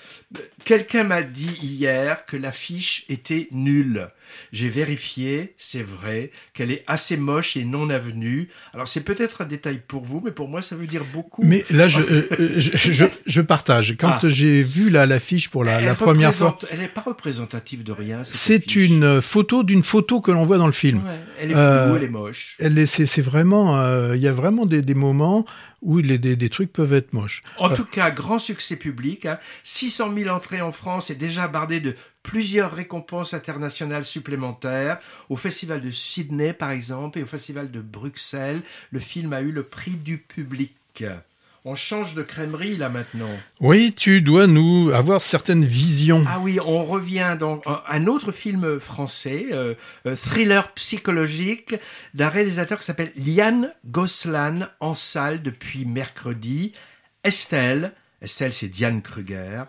Quelqu'un m'a dit hier que l'affiche était nulle. J'ai vérifié, c'est vrai, qu'elle est assez moche et non avenue. Alors c'est peut-être un détail pour vous, mais pour moi ça veut dire beaucoup. Mais là, je, euh, [LAUGHS] je, je, je partage. Quand Ah. j'ai vu la l'affiche pour la, la première fois, Elle n'est pas représentative de rien. c'est affiche. Une photo d'une photo que l'on voit dans le film. Ouais, elle est floue, Euh, elle est moche. Elle est, c'est, c'est vraiment, euh, il y a vraiment des, des moments où les, des, des trucs peuvent être moches. En tout cas, grand succès public. Hein. 600 000 entrées en France et déjà bardé de plusieurs récompenses internationales supplémentaires. Au Festival de Sydney, par exemple, et au Festival de Bruxelles, le film a eu le prix du public. On change de crèmerie là maintenant. Oui, tu dois nous avoir certaines visions. Ah oui, on revient dans un- autre film français, euh, euh, thriller psychologique, d'un réalisateur qui s'appelle Liane Goslan, en salle depuis mercredi. Estelle, Estelle c'est Diane Kruger,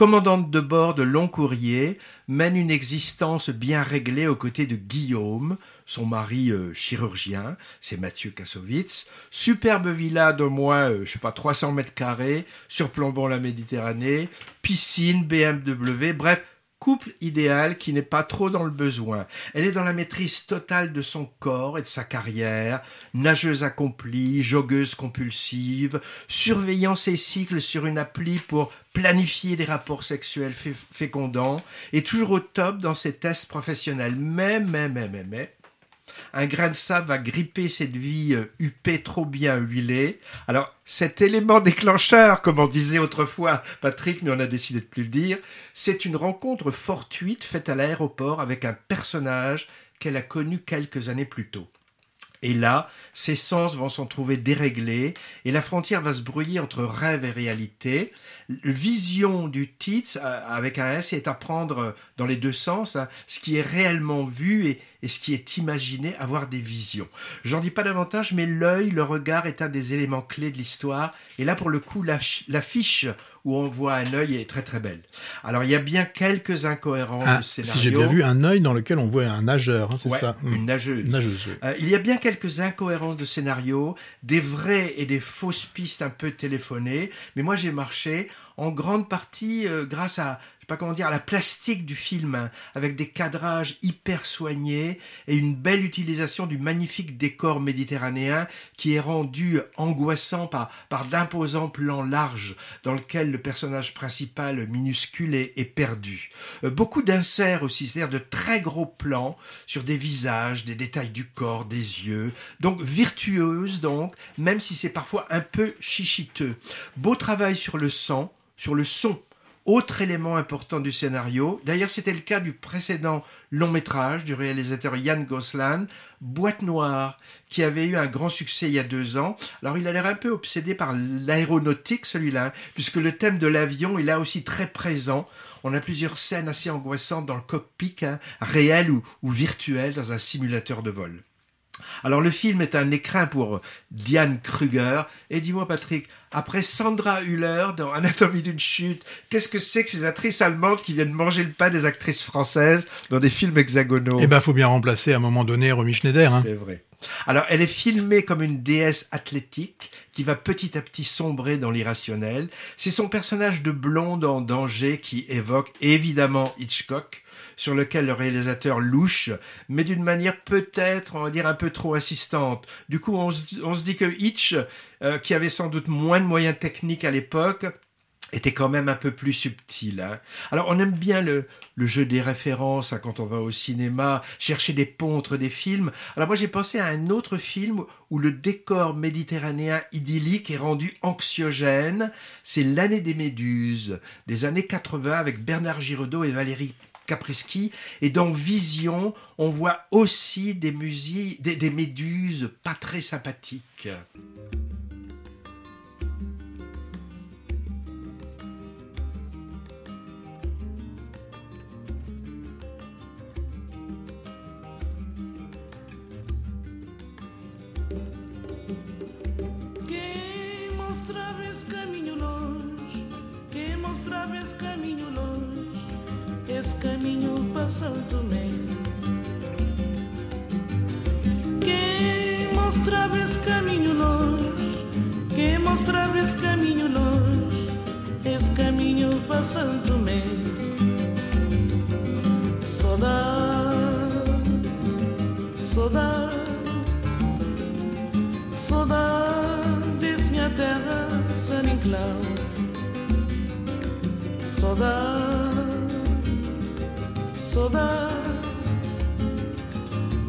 commandante de bord de long courrier, mène une existence bien réglée aux côtés de Guillaume, son mari euh, chirurgien, c'est Mathieu Kassovitz. Superbe villa d'au moins, euh, je sais pas, 300 mètres carrés, surplombant la Méditerranée, piscine, BMW, bref, couple idéal qui n'est pas trop dans le besoin. Elle est dans la maîtrise totale de son corps et de sa carrière, nageuse accomplie, joggeuse compulsive, surveillant ses cycles sur une appli pour planifier des rapports sexuels fé- fécondants, et toujours au top dans ses tests professionnels. Mais, mais, mais, mais, mais, un grain de sable va gripper cette vie euh, huppée trop bien huilée. Alors, cet élément déclencheur, comme on disait autrefois, Patrick, mais on a décidé de plus le dire, c'est une rencontre fortuite faite à l'aéroport avec un personnage qu'elle a connu quelques années plus tôt. Et là, ses sens vont s'en trouver déréglés et la frontière va se brouiller entre rêve et réalité. Vision du titre, euh, avec un S, est à prendre dans les deux sens, hein, ce qui est réellement vu et, et ce qui est imaginé, avoir des visions. J'en dis pas davantage, mais l'œil, le regard est un des éléments clés de l'histoire. Et là, pour le coup, l'affiche où on voit un œil est très très belle. Alors, il y a bien quelques incohérences Un- de scénario. Ah, si j'ai bien vu, un œil dans lequel on voit un nageur, hein, c'est Ouais, ça une nageuse. Nageuse, oui. Euh, il y a bien quelques incohérences de scénario, des vraies et des fausses pistes un peu téléphonées, mais moi j'ai marché en grande partie euh, grâce à, je sais pas comment dire, à la plastique du film, hein, avec des cadrages hyper soignés et une belle utilisation du magnifique décor méditerranéen qui est rendu angoissant par, par d'imposants plans larges dans lequel le personnage principal minuscule est, est perdu. Euh, beaucoup d'inserts aussi, c'est-à-dire de très gros plans sur des visages, des détails du corps, des yeux. Donc virtueuse donc, même si c'est parfois un peu chichiteux. Beau travail sur le sang, sur le son. Autre élément important du scénario, d'ailleurs c'était le cas du précédent long métrage du réalisateur Yann Goslan, Boîte Noire, qui avait eu un grand succès il y a deux ans. Alors il a l'air un peu obsédé par l'aéronautique celui-là, hein, puisque le thème de l'avion est là aussi très présent. On a plusieurs scènes assez angoissantes dans le cockpit, hein, réel ou, ou virtuel, dans un simulateur de vol. Alors le film est un écrin pour Diane Kruger. Et dis-moi Patrick, après Sandra Hüller dans Anatomie d'une chute, qu'est-ce que c'est que ces actrices allemandes qui viennent manger le pain des actrices françaises dans des films hexagonaux? Eh ben, faut bien remplacer à un moment donné Romy Schneider. Hein. C'est vrai. Alors, elle est filmée comme une déesse athlétique qui va petit à petit sombrer dans l'irrationnel. C'est son personnage de blonde en danger qui évoque évidemment Hitchcock, sur lequel le réalisateur louche, mais d'une manière peut-être, on va dire, un peu trop insistante. Du coup, on se, dit que Hitch, euh, qui avait sans doute moins de moyens techniques à l'époque, était quand même un peu plus subtil. Hein. Alors on aime bien le, le jeu des références hein, quand on va au cinéma, chercher des ponts entre des films. Alors moi j'ai pensé à un autre film où le décor méditerranéen idyllique est rendu anxiogène. C'est L'année des méduses des années 80 avec Bernard Giraudot et Valérie Caprisky. Et dans Vision, on voit aussi des, musiques, des, des méduses pas très sympathiques. Mostrava esse caminho longe, quem mostrava esse caminho longe, esse caminho Tomé. Quem mostrava esse caminho longe, quem mostrava esse caminho longe, esse caminho Tomé. Saudade, saudade. Saudade desse minha terra, San Inclau. Saudade, saudade,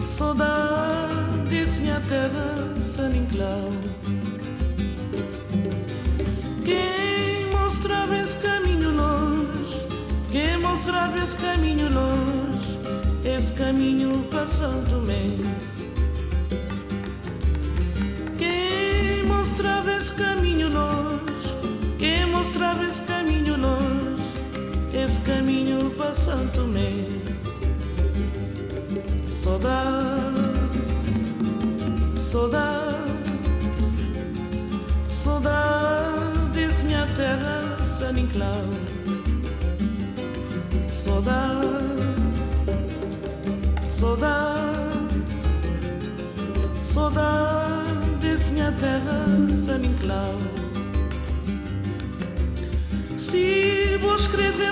saudade desse minha terra, San Inclau. Quem mostrava esse caminho longe, quem mostrava esse caminho longe, esse caminho Tomé. Quem mostrava esse caminho longe, Santo me saudade, saudade, saudades minha terra sem inclau, saudade, saudade, saudades minha terra sem inclau. Se vou escrever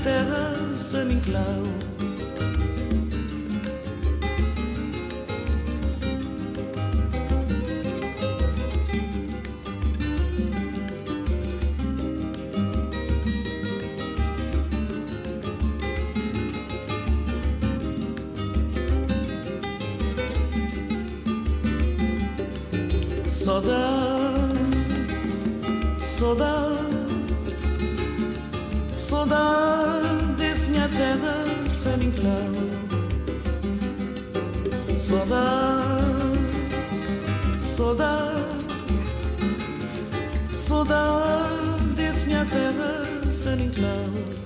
terrasse, mijn klauw. Soda, soda, soda, desse minha terra sem então.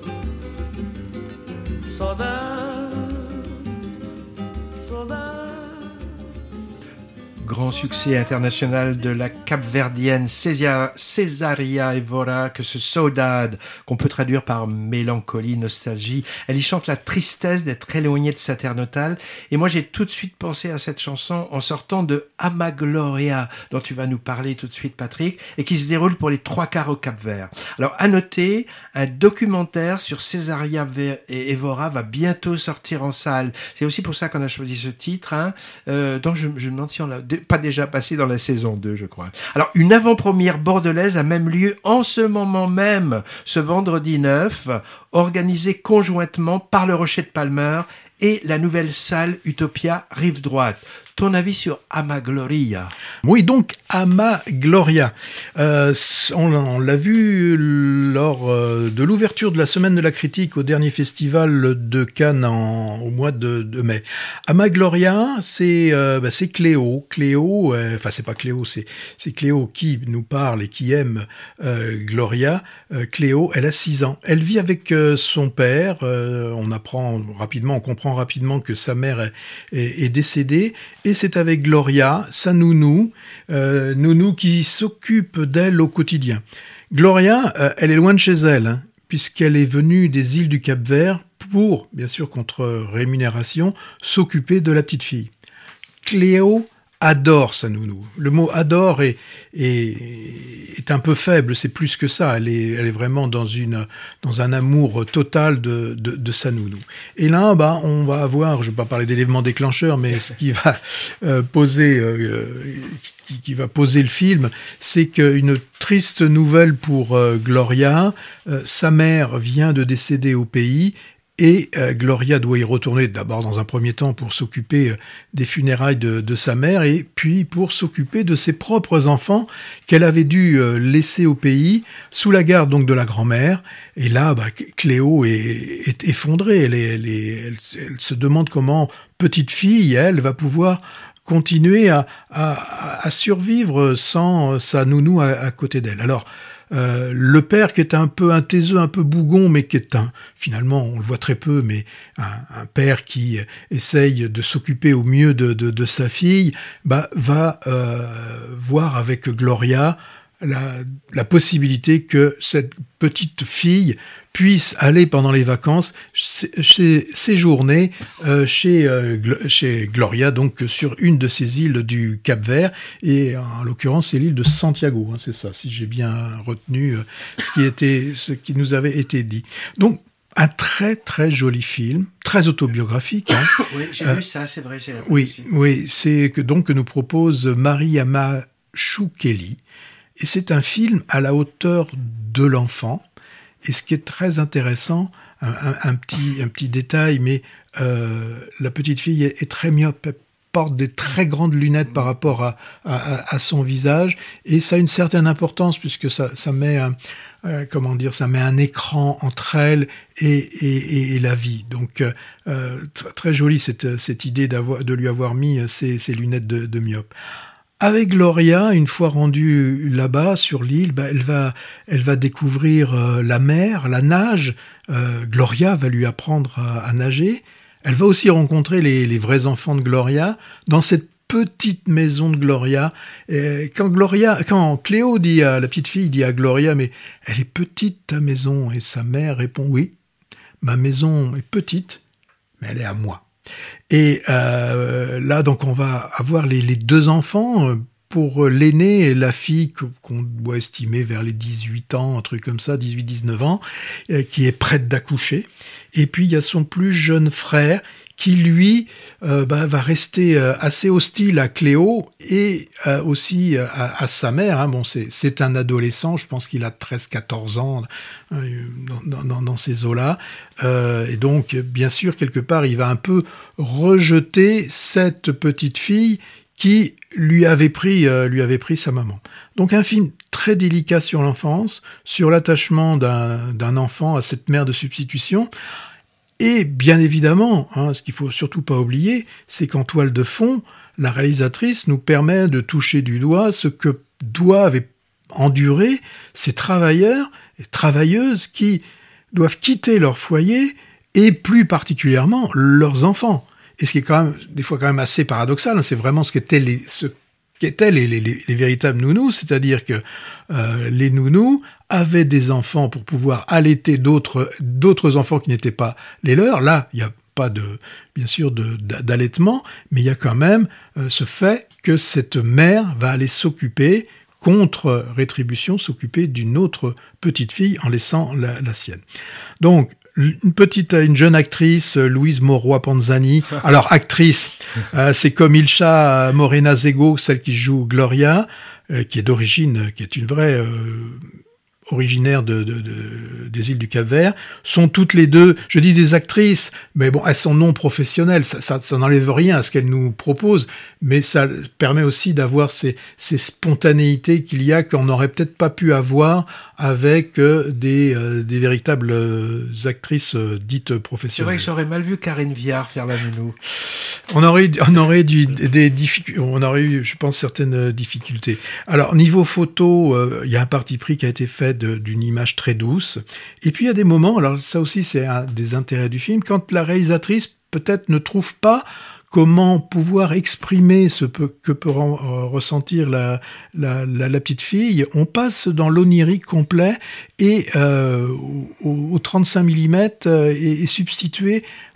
Grand succès international de la capverdienne Césaria Evora que ce Saudade, qu'on peut traduire par mélancolie, nostalgie. Elle y chante la tristesse d'être éloignée de sa terre natale. Et moi, j'ai tout de suite pensé à cette chanson en sortant de Ama Gloria, dont tu vas nous parler tout de suite, Patrick, et qui se déroule pour les trois quarts au Cap Vert. Alors, à noter, un documentaire sur Césaria Evora va bientôt sortir en salle. C'est aussi pour ça qu'on a choisi ce titre, hein, euh, dont je, je me demande si on l'a déjà passé dans la saison 2, je crois. Alors, une avant-première bordelaise a même lieu en ce moment même, ce vendredi 9, organisée conjointement par le Rocher de Palmer et la nouvelle salle Utopia Rive Droite. Ton avis sur Amagloria Oui, donc Ama Gloria. Euh, on l'a- vu lors euh, de l'ouverture de la semaine de la critique au dernier festival de Cannes au mois de, mai. Ama Gloria, c'est euh, bah, Cléo. Cléo, enfin c'est pas Cléo, c'est Cléo qui nous parle et qui aime Gloria. Cléo, elle a 6 ans. Elle vit avec son père. on apprend rapidement, on comprend rapidement que sa mère est décédée. Et c'est avec Gloria, sa nounou, euh, nounou qui s'occupe d'elle au quotidien. Gloria, euh, elle est loin de chez elle, hein, puisqu'elle est venue des îles du Cap-Vert pour, bien sûr contre rémunération, s'occuper de la petite fille. Cléo adore sa nounou. Le mot adore est, est, est un peu faible, c'est plus que ça. Elle est, elle est vraiment dans, une, dans un amour total de, de, de sa nounou. Et là, bah, on va avoir, je ne vais pas parler d'éléments déclencheurs, mais ce qui va euh, poser, euh, qui, qui, va poser le film, c'est qu'une triste nouvelle pour euh, Gloria, euh, sa mère vient de décéder au pays et euh, Gloria doit y retourner d'abord dans un premier temps pour s'occuper euh, des funérailles de, sa mère et puis pour s'occuper de ses propres enfants qu'elle avait dû euh, laisser au pays sous la garde donc de la grand-mère. Et là, bah, Cléo est, est effondrée. Elle, se demande comment petite fille, elle, va pouvoir continuer à survivre sans sa nounou à, à côté d'elle. Alors, euh, le père qui est un peu un taiseux, un peu bougon, mais qui est un, finalement, on le voit très peu, mais un, père qui essaye de s'occuper au mieux de, sa fille, bah, va euh, voir avec Gloria la, la, possibilité que cette petite fille puisse aller pendant les vacances chez, séjourner euh, chez, euh, chez Gloria, donc sur une de ces îles du Cap Vert, et en l'occurrence c'est l'île de Santiago, hein, c'est ça, si j'ai bien retenu euh, ce qui était, ce qui nous avait été dit. Donc un très très joli film, très autobiographique. Hein. [COUGHS] oui, j'ai vu ça, c'est vrai. Oui, oui, c'est que donc que nous propose Mariama Choukeli. Et c'est un film à la hauteur de l'enfant. Et ce qui est très intéressant, un, petit, un petit détail, mais euh, la petite fille est, très myope, porte des très grandes lunettes par rapport à, à, son visage, et ça a une certaine importance puisque ça, ça met un, euh, comment dire, ça met un écran entre elle et, et, la vie. Donc euh, très, très jolie cette, cette idée de lui avoir mis ces, lunettes de myope. Avec Gloria, une fois rendue là-bas sur l'île, bah, elle va, elle va découvrir euh, la mer, la nage. Euh, Gloria va lui apprendre à, à, nager. Elle va aussi rencontrer les, les, vrais enfants de Gloria dans cette petite maison de Gloria. Et quand Gloria, quand Cléo dit à la petite fille dit à Gloria, mais elle est petite ta maison, et sa mère répond oui, ma maison est petite, mais elle est à moi. Et euh, là, donc, on va avoir les, les deux enfants. Euh, pour l'aîné et la fille qu'on doit estimer vers les 18 ans, un truc comme ça, 18-19 ans, euh, qui est prête d'accoucher. Et puis il y a son plus jeune frère qui lui euh, bah, va rester euh, assez hostile à Cléo et euh, aussi à, sa mère. Hein. Bon, c'est un adolescent, je pense qu'il a 13-14 ans hein, dans, ces eaux-là. Et donc, bien sûr, quelque part, il va un peu rejeter cette petite fille qui lui avait pris, lui avait pris sa maman. Donc un film très délicat sur l'enfance, sur l'attachement d'un enfant à cette mère de substitution, et bien évidemment, hein, ce qu'il faut surtout pas oublier, c'est qu'en toile de fond, la réalisatrice nous permet de toucher du doigt ce que doivent endurer ces travailleurs et travailleuses qui doivent quitter leur foyer et plus particulièrement leurs enfants. Et ce qui est quand même des fois quand même assez paradoxal, hein, c'est vraiment ce qu'étaient les, ce qu'étaient les, les, les, véritables nounous, c'est-à-dire que euh, les nounous avaient des enfants pour pouvoir allaiter d'autres enfants qui n'étaient pas les leurs. Là, il y a pas de bien sûr d'allaitement, mais il y a quand même euh, ce fait que cette mère va aller s'occuper contre rétribution, s'occuper d'une autre petite fille en laissant la, la sienne. Donc une petite, une jeune actrice, Louise Moroy Panzani. [LAUGHS] Alors actrice, euh, c'est comme Ilcha Morena Zego, celle qui joue Gloria, euh, qui est d'origine, qui est une vraie euh, originaires de, de, de, des îles du Cap-Vert, sont toutes les deux, je dis des actrices, mais bon, elles sont non professionnelles, ça, ça, ça n'enlève rien à ce qu'elles nous proposent, mais ça permet aussi d'avoir ces, ces spontanéités qu'il y a qu'on n'aurait peut-être pas pu avoir avec euh, des, euh, des véritables euh, actrices euh, dites professionnelles. C'est vrai que j'aurais mal vu Karine Viard faire la nounou. On aurait, on aurait du, des difficultés, on aurait eu, je pense, certaines difficultés. Alors, niveau photo, il y a un parti pris qui a été fait d'une image très douce. Et puis il y a des moments, alors ça aussi c'est un des intérêts du film, quand la réalisatrice peut-être ne trouve pas comment pouvoir exprimer ce que peut ressentir la, petite fille, on passe dans l'onirique complet et euh, au, 35 mm euh,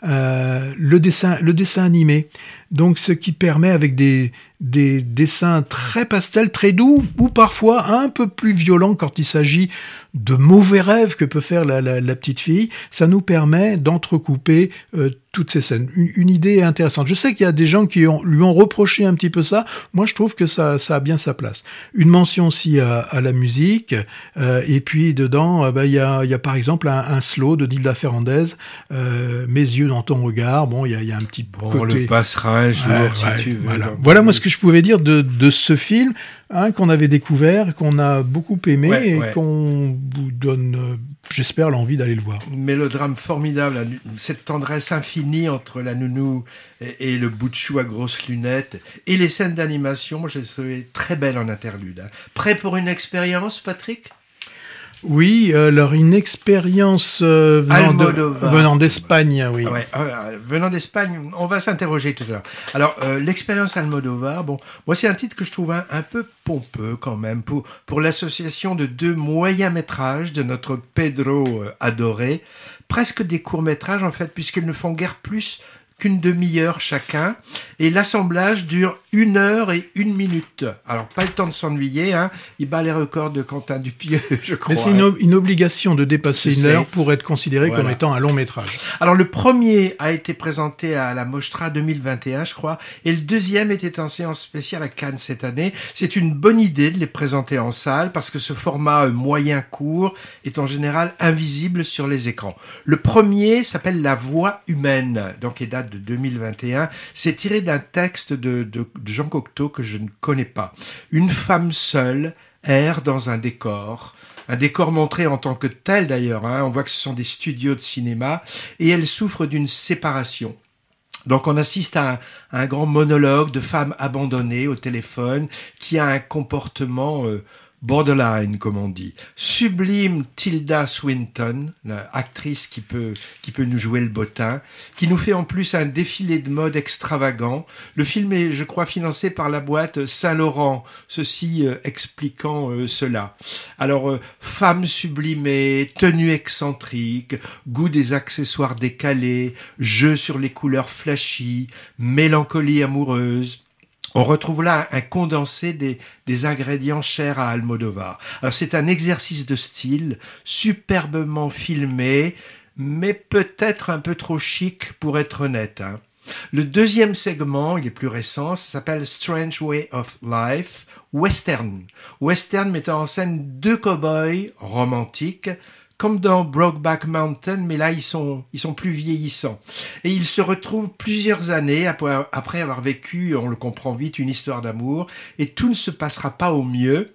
euh, le dessin le dessin animé. Donc ce qui permet avec des, des dessins très pastels, très doux, ou parfois un peu plus violents quand il s'agit de mauvais rêves que peut faire la, la, la petite fille, ça nous permet d'entrecouper euh, toutes ces scènes. Une, une, idée intéressante. Je sais qu'il y a des gens qui ont, lui ont reproché un petit peu ça. Moi, je trouve que ça, ça a bien sa place. Une mention aussi à, à la musique. Euh, et puis dedans, euh, bah, il, y a, y a par exemple un, un slow de Dilda Ferrandez, euh, Mes yeux dans ton regard. Bon, il y a, y a un petit bon, côté... Le passera un jour, Ouais, si ouais, tu veux. voilà. Voilà, moi ce que je pouvais dire de, de ce film, hein, qu'on avait découvert, qu'on a beaucoup aimé Ouais, et ouais. qu'on vous donne, euh, j'espère, l'envie d'aller le voir. mélodrame formidable, cette tendresse infinie entre la nounou et, et le bout de chou à grosses lunettes, et les scènes d'animation, moi, je les très belles en interlude. hein. Prêt pour une expérience, Patrick? Oui, euh, alors une expérience euh, venant de- Almodovar. venant d'Espagne, oui. Ouais, euh, venant d'Espagne, on va s'interroger tout à l'heure. Alors, euh, l'expérience Almodovar, bon, moi c'est un titre que je trouve un, un peu pompeux quand même pour pour l'association de deux moyens métrages de notre Pedro euh, adoré, presque des courts métrages en fait, puisqu'ils ne font guère plus qu'une demi-heure chacun, et l'assemblage dure une heure et une minute. Alors, pas le temps de s'ennuyer, hein. Il bat les records de Quentin Dupieux, [LAUGHS] je crois. Mais c'est une, ob- une obligation de dépasser une heure pour être considéré Voilà. comme étant un long métrage. Alors le premier a été présenté à la Mostra 2021, je crois, et le deuxième était en séance spéciale à Cannes cette année. C'est une bonne idée de les présenter en salle parce que ce format euh, moyen court est en général invisible sur les écrans. Le premier s'appelle La voix humaine, donc il date de 2021. C'est tiré d'un texte de, de, Jean Cocteau que je ne connais pas. Une femme seule erre dans un décor. Un décor montré en tant que tel d'ailleurs. Hein. On voit que ce sont des studios de cinéma et elle souffre d'une séparation. Donc on assiste à un, à un grand monologue de femme abandonnée au téléphone qui a un comportement euh, borderline, comme on dit. Sublime Tilda Swinton, l'actrice qui peut, qui peut nous jouer le bottin, qui nous fait en plus un défilé de mode extravagant. Le film est, je crois, financé par la boîte Saint-Laurent, ceci euh, expliquant euh, cela. Alors, euh, femme sublimée, tenue excentrique, goût des accessoires décalés, jeu sur les couleurs flashy, mélancolie amoureuse. On retrouve là un condensé des, ingrédients chers à Almodovar. Alors c'est un exercice de style, superbement filmé, mais peut-être un peu trop chic pour être honnête. hein. Le deuxième segment, il est plus récent, ça s'appelle Strange Way of Life, Western. Western mettant en scène deux cow-boys romantiques, comme dans Brokeback Mountain, mais là ils sont ils sont plus vieillissants et ils se retrouvent plusieurs années après avoir vécu, on le comprend vite, une histoire d'amour et tout ne se passera pas au mieux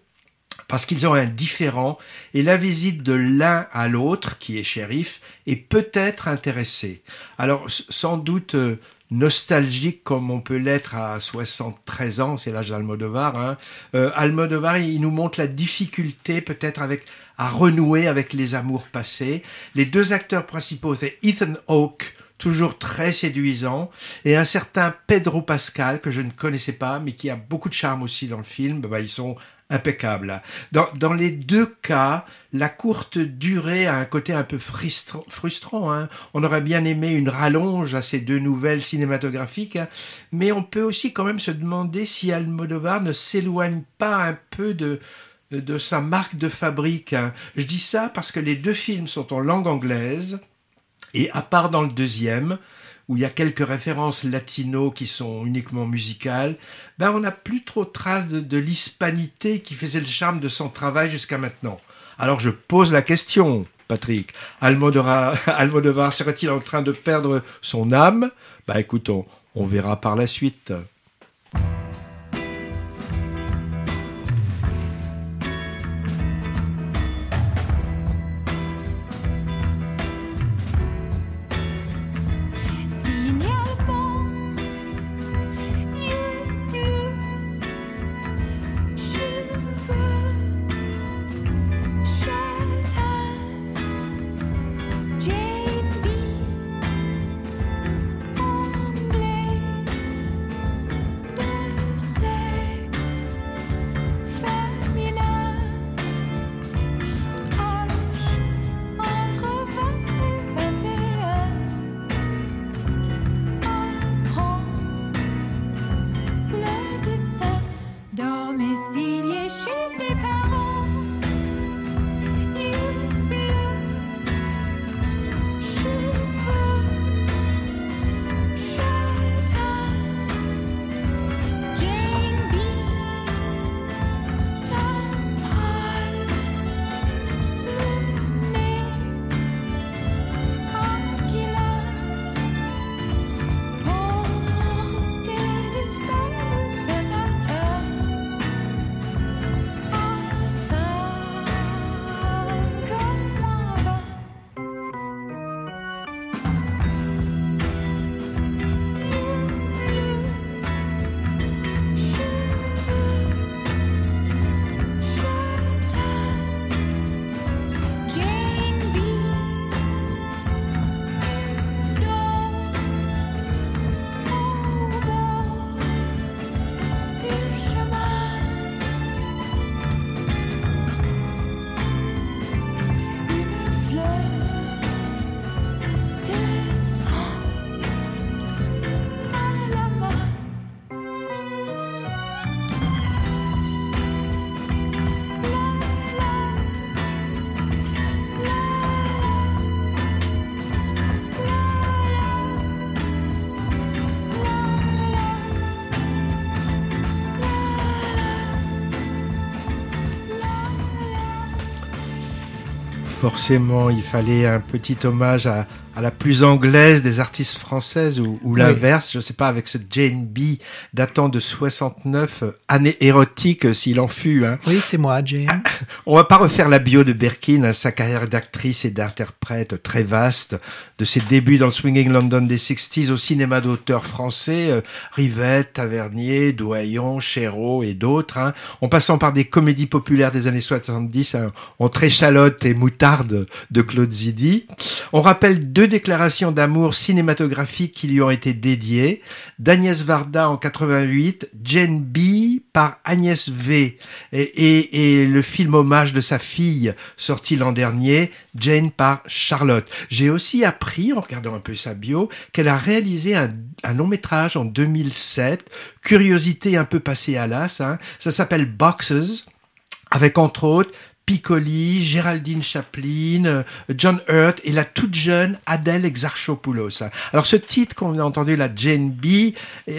parce qu'ils ont un différent et la visite de l'un à l'autre, qui est shérif, est peut-être intéressée. Alors sans doute euh, nostalgique comme on peut l'être à 73 ans, c'est l'âge d'Almodovar. Hein. Euh, Almodovar, il nous montre la difficulté peut-être avec à renouer avec les amours passés. Les deux acteurs principaux, c'est Ethan Hawke, toujours très séduisant, et un certain Pedro Pascal que je ne connaissais pas, mais qui a beaucoup de charme aussi dans le film. Bah, ils sont impeccables. Dans, dans les deux cas, la courte durée a un côté un peu frustra- frustrant. hein. On aurait bien aimé une rallonge à ces deux nouvelles cinématographiques, hein. mais on peut aussi quand même se demander si Almodovar ne s'éloigne pas un peu de de sa marque de fabrique. hein. Je dis ça parce que les deux films sont en langue anglaise, et à part dans le deuxième, où il y a quelques références latino qui sont uniquement musicales, ben on n'a plus trop trace de, de l'hispanité qui faisait le charme de son travail jusqu'à maintenant. Alors je pose la question, Patrick. Almodovar, [LAUGHS] serait-il en train de perdre son âme? Bah écoutons, on verra par la suite. Forcément, il fallait un petit hommage à, à la plus anglaise des artistes françaises ou, ou l'inverse, je sais pas, avec cette Jane B datant de 69, euh, année érotique euh, s'il en fut. Hein. Oui, c'est moi, Jane. [COUGHS] On va pas refaire la bio de Berkin, hein, sa carrière d'actrice et d'interprète très vaste, de ses débuts dans le swinging London des 60s au cinéma d'auteurs français, euh, Rivette, Tavernier, Doyon, Chéreau et d'autres, hein, en passant par des comédies populaires des années 70, hein, entre échalote et moutarde de Claude Zidi. On rappelle deux déclarations d'amour cinématographiques qui lui ont été dédiées, d'Agnès Varda en 88, Jane B par Agnès V, et, le film hommage de sa fille sorti l'an dernier, Jane par Charlotte. J'ai aussi appris, en regardant un peu sa bio, qu'elle a réalisé un, un long métrage en 2007, curiosité un peu passée à l'as, hein. ça s'appelle Boxes, avec entre autres Piccoli, Géraldine Chaplin, euh, John Hurt et la toute jeune Adèle Exarchopoulos. Alors ce titre qu'on a entendu, la Jane B,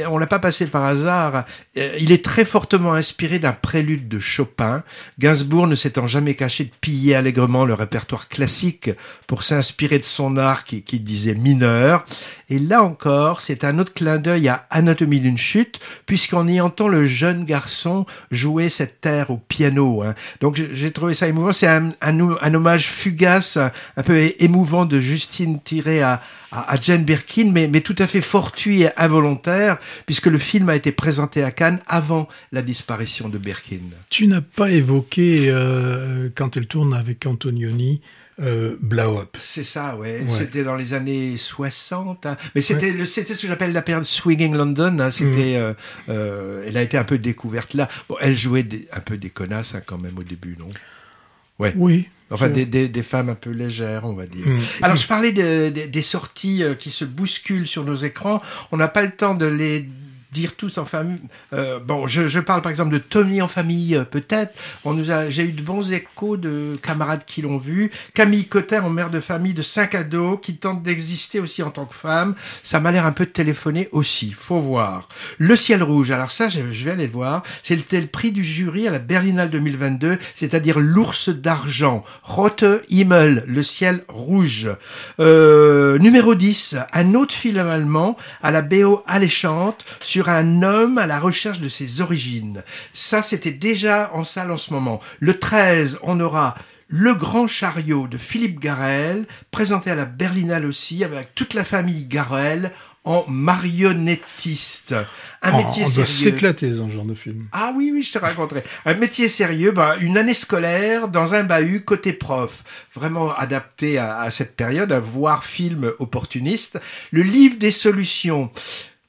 on l'a pas passé par hasard, euh, il est très fortement inspiré d'un prélude de Chopin, Gainsbourg ne s'étant jamais caché de piller allègrement le répertoire classique pour s'inspirer de son art qui disait mineur. Et là encore, c'est un autre clin d'œil à Anatomie d'une chute, puisqu'on y entend le jeune garçon jouer cette air au piano. hein. Donc j'ai trouvé ça émouvant. C'est un, hommage fugace, un peu émouvant de Justine tiré à, à, à Jane Birkin, mais, mais tout à fait fortuit et involontaire, puisque le film a été présenté à Cannes avant la disparition de Birkin. Tu n'as pas évoqué, euh, quand elle tourne avec Antonioni, euh, Blow Up. C'est ça, ouais. Ouais. C'était dans les années 60. hein. Mais c'était le c'était ce que j'appelle la période Swinging London. hein. C'était, euh, euh, elle a été un peu découverte là. Bon, elle jouait des- un peu des connasses hein, quand même au début, non? Oui. Enfin, des, des, des femmes un peu légères, on va dire. Mm. Alors, je parlais de- de- des sorties euh, qui se bousculent sur nos écrans. On n'a pas le temps de les dire tous en famille. Euh, bon, je, je parle par exemple de Tommy en famille, euh, peut-être. On nous a, j'ai eu de bons échos de camarades qui l'ont vu. Camille Cotin en mère de famille de cinq ados qui tente d'exister aussi en tant que femme. Ça m'a l'air un peu de téléphoner aussi. Faut voir. Le ciel rouge. Alors ça, je, vais aller le voir. C'était le prix du jury à la Berlinale 2022, c'est-à-dire l'ours d'argent. Rote Himmel, le ciel rouge. Euh, numéro 10, un autre film allemand à la BO alléchante sur un homme à la recherche de ses origines. Ça, c'était déjà en salle en ce moment. Le 13, on aura le Grand Chariot de Philippe Garel, présenté à la Berlinale aussi, avec toute la famille Garel en marionnettiste. Un Oh, métier on sérieux. s'éclater dans ce genre de film. Ah oui, oui, je te raconterai. Un métier sérieux, ben, une année scolaire dans un bahut côté prof. Vraiment adapté à, à cette période, à voir film opportuniste. Le livre des solutions.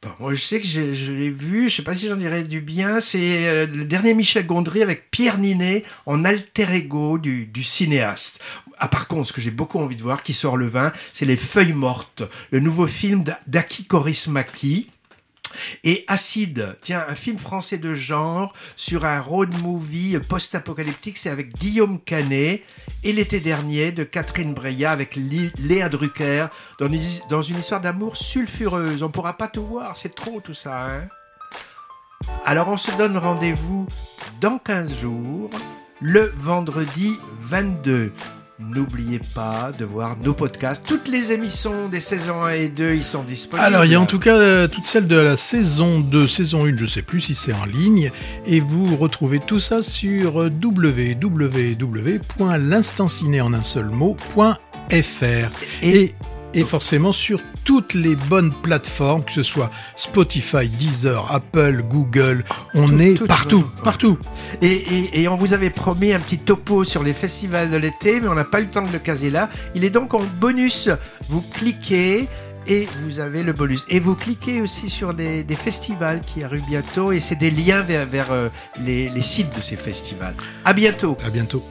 Bon, moi, je sais que je, je l'ai vu, je sais pas si j'en dirais du bien, c'est euh, le dernier Michel Gondry avec Pierre Ninet en alter ego du, du cinéaste. Ah, par contre, ce que j'ai beaucoup envie de voir, qui sort le 20, c'est Les Feuilles Mortes, le nouveau film d'A- d'Aki Kaurismäki. Et Acide, tiens, un film français de genre sur un road movie post-apocalyptique, c'est avec Guillaume Canet et l'été dernier de Catherine Breillat avec Lé- Léa Drucker dans une, dans une histoire d'amour sulfureuse. On pourra pas tout voir, c'est trop tout ça. Hein Alors on se donne rendez-vous dans 15 jours, le vendredi 22. N'oubliez pas de voir nos podcasts. Toutes les émissions des saisons 1 et 2, ils sont disponibles. Alors, il y a en tout cas euh, toutes celles de la saison 2, saison 1, je sais plus si c'est en ligne, et vous retrouvez tout ça sur euh, www.l'instanciné en un seul mot.fr. Et, et forcément sur toutes les bonnes plateformes, que ce soit Spotify, Deezer, Apple, Google, on Tout- est tout- partout, partout. Et, et- et on vous avait promis un petit topo sur les festivals de l'été, mais on n'a pas eu le temps de le caser là. Il est donc en bonus. Vous cliquez et vous avez le bonus. Et vous cliquez aussi sur des, des festivals qui arrivent bientôt et c'est des liens vers, vers euh, les, les sites de ces festivals. À bientôt. À bientôt.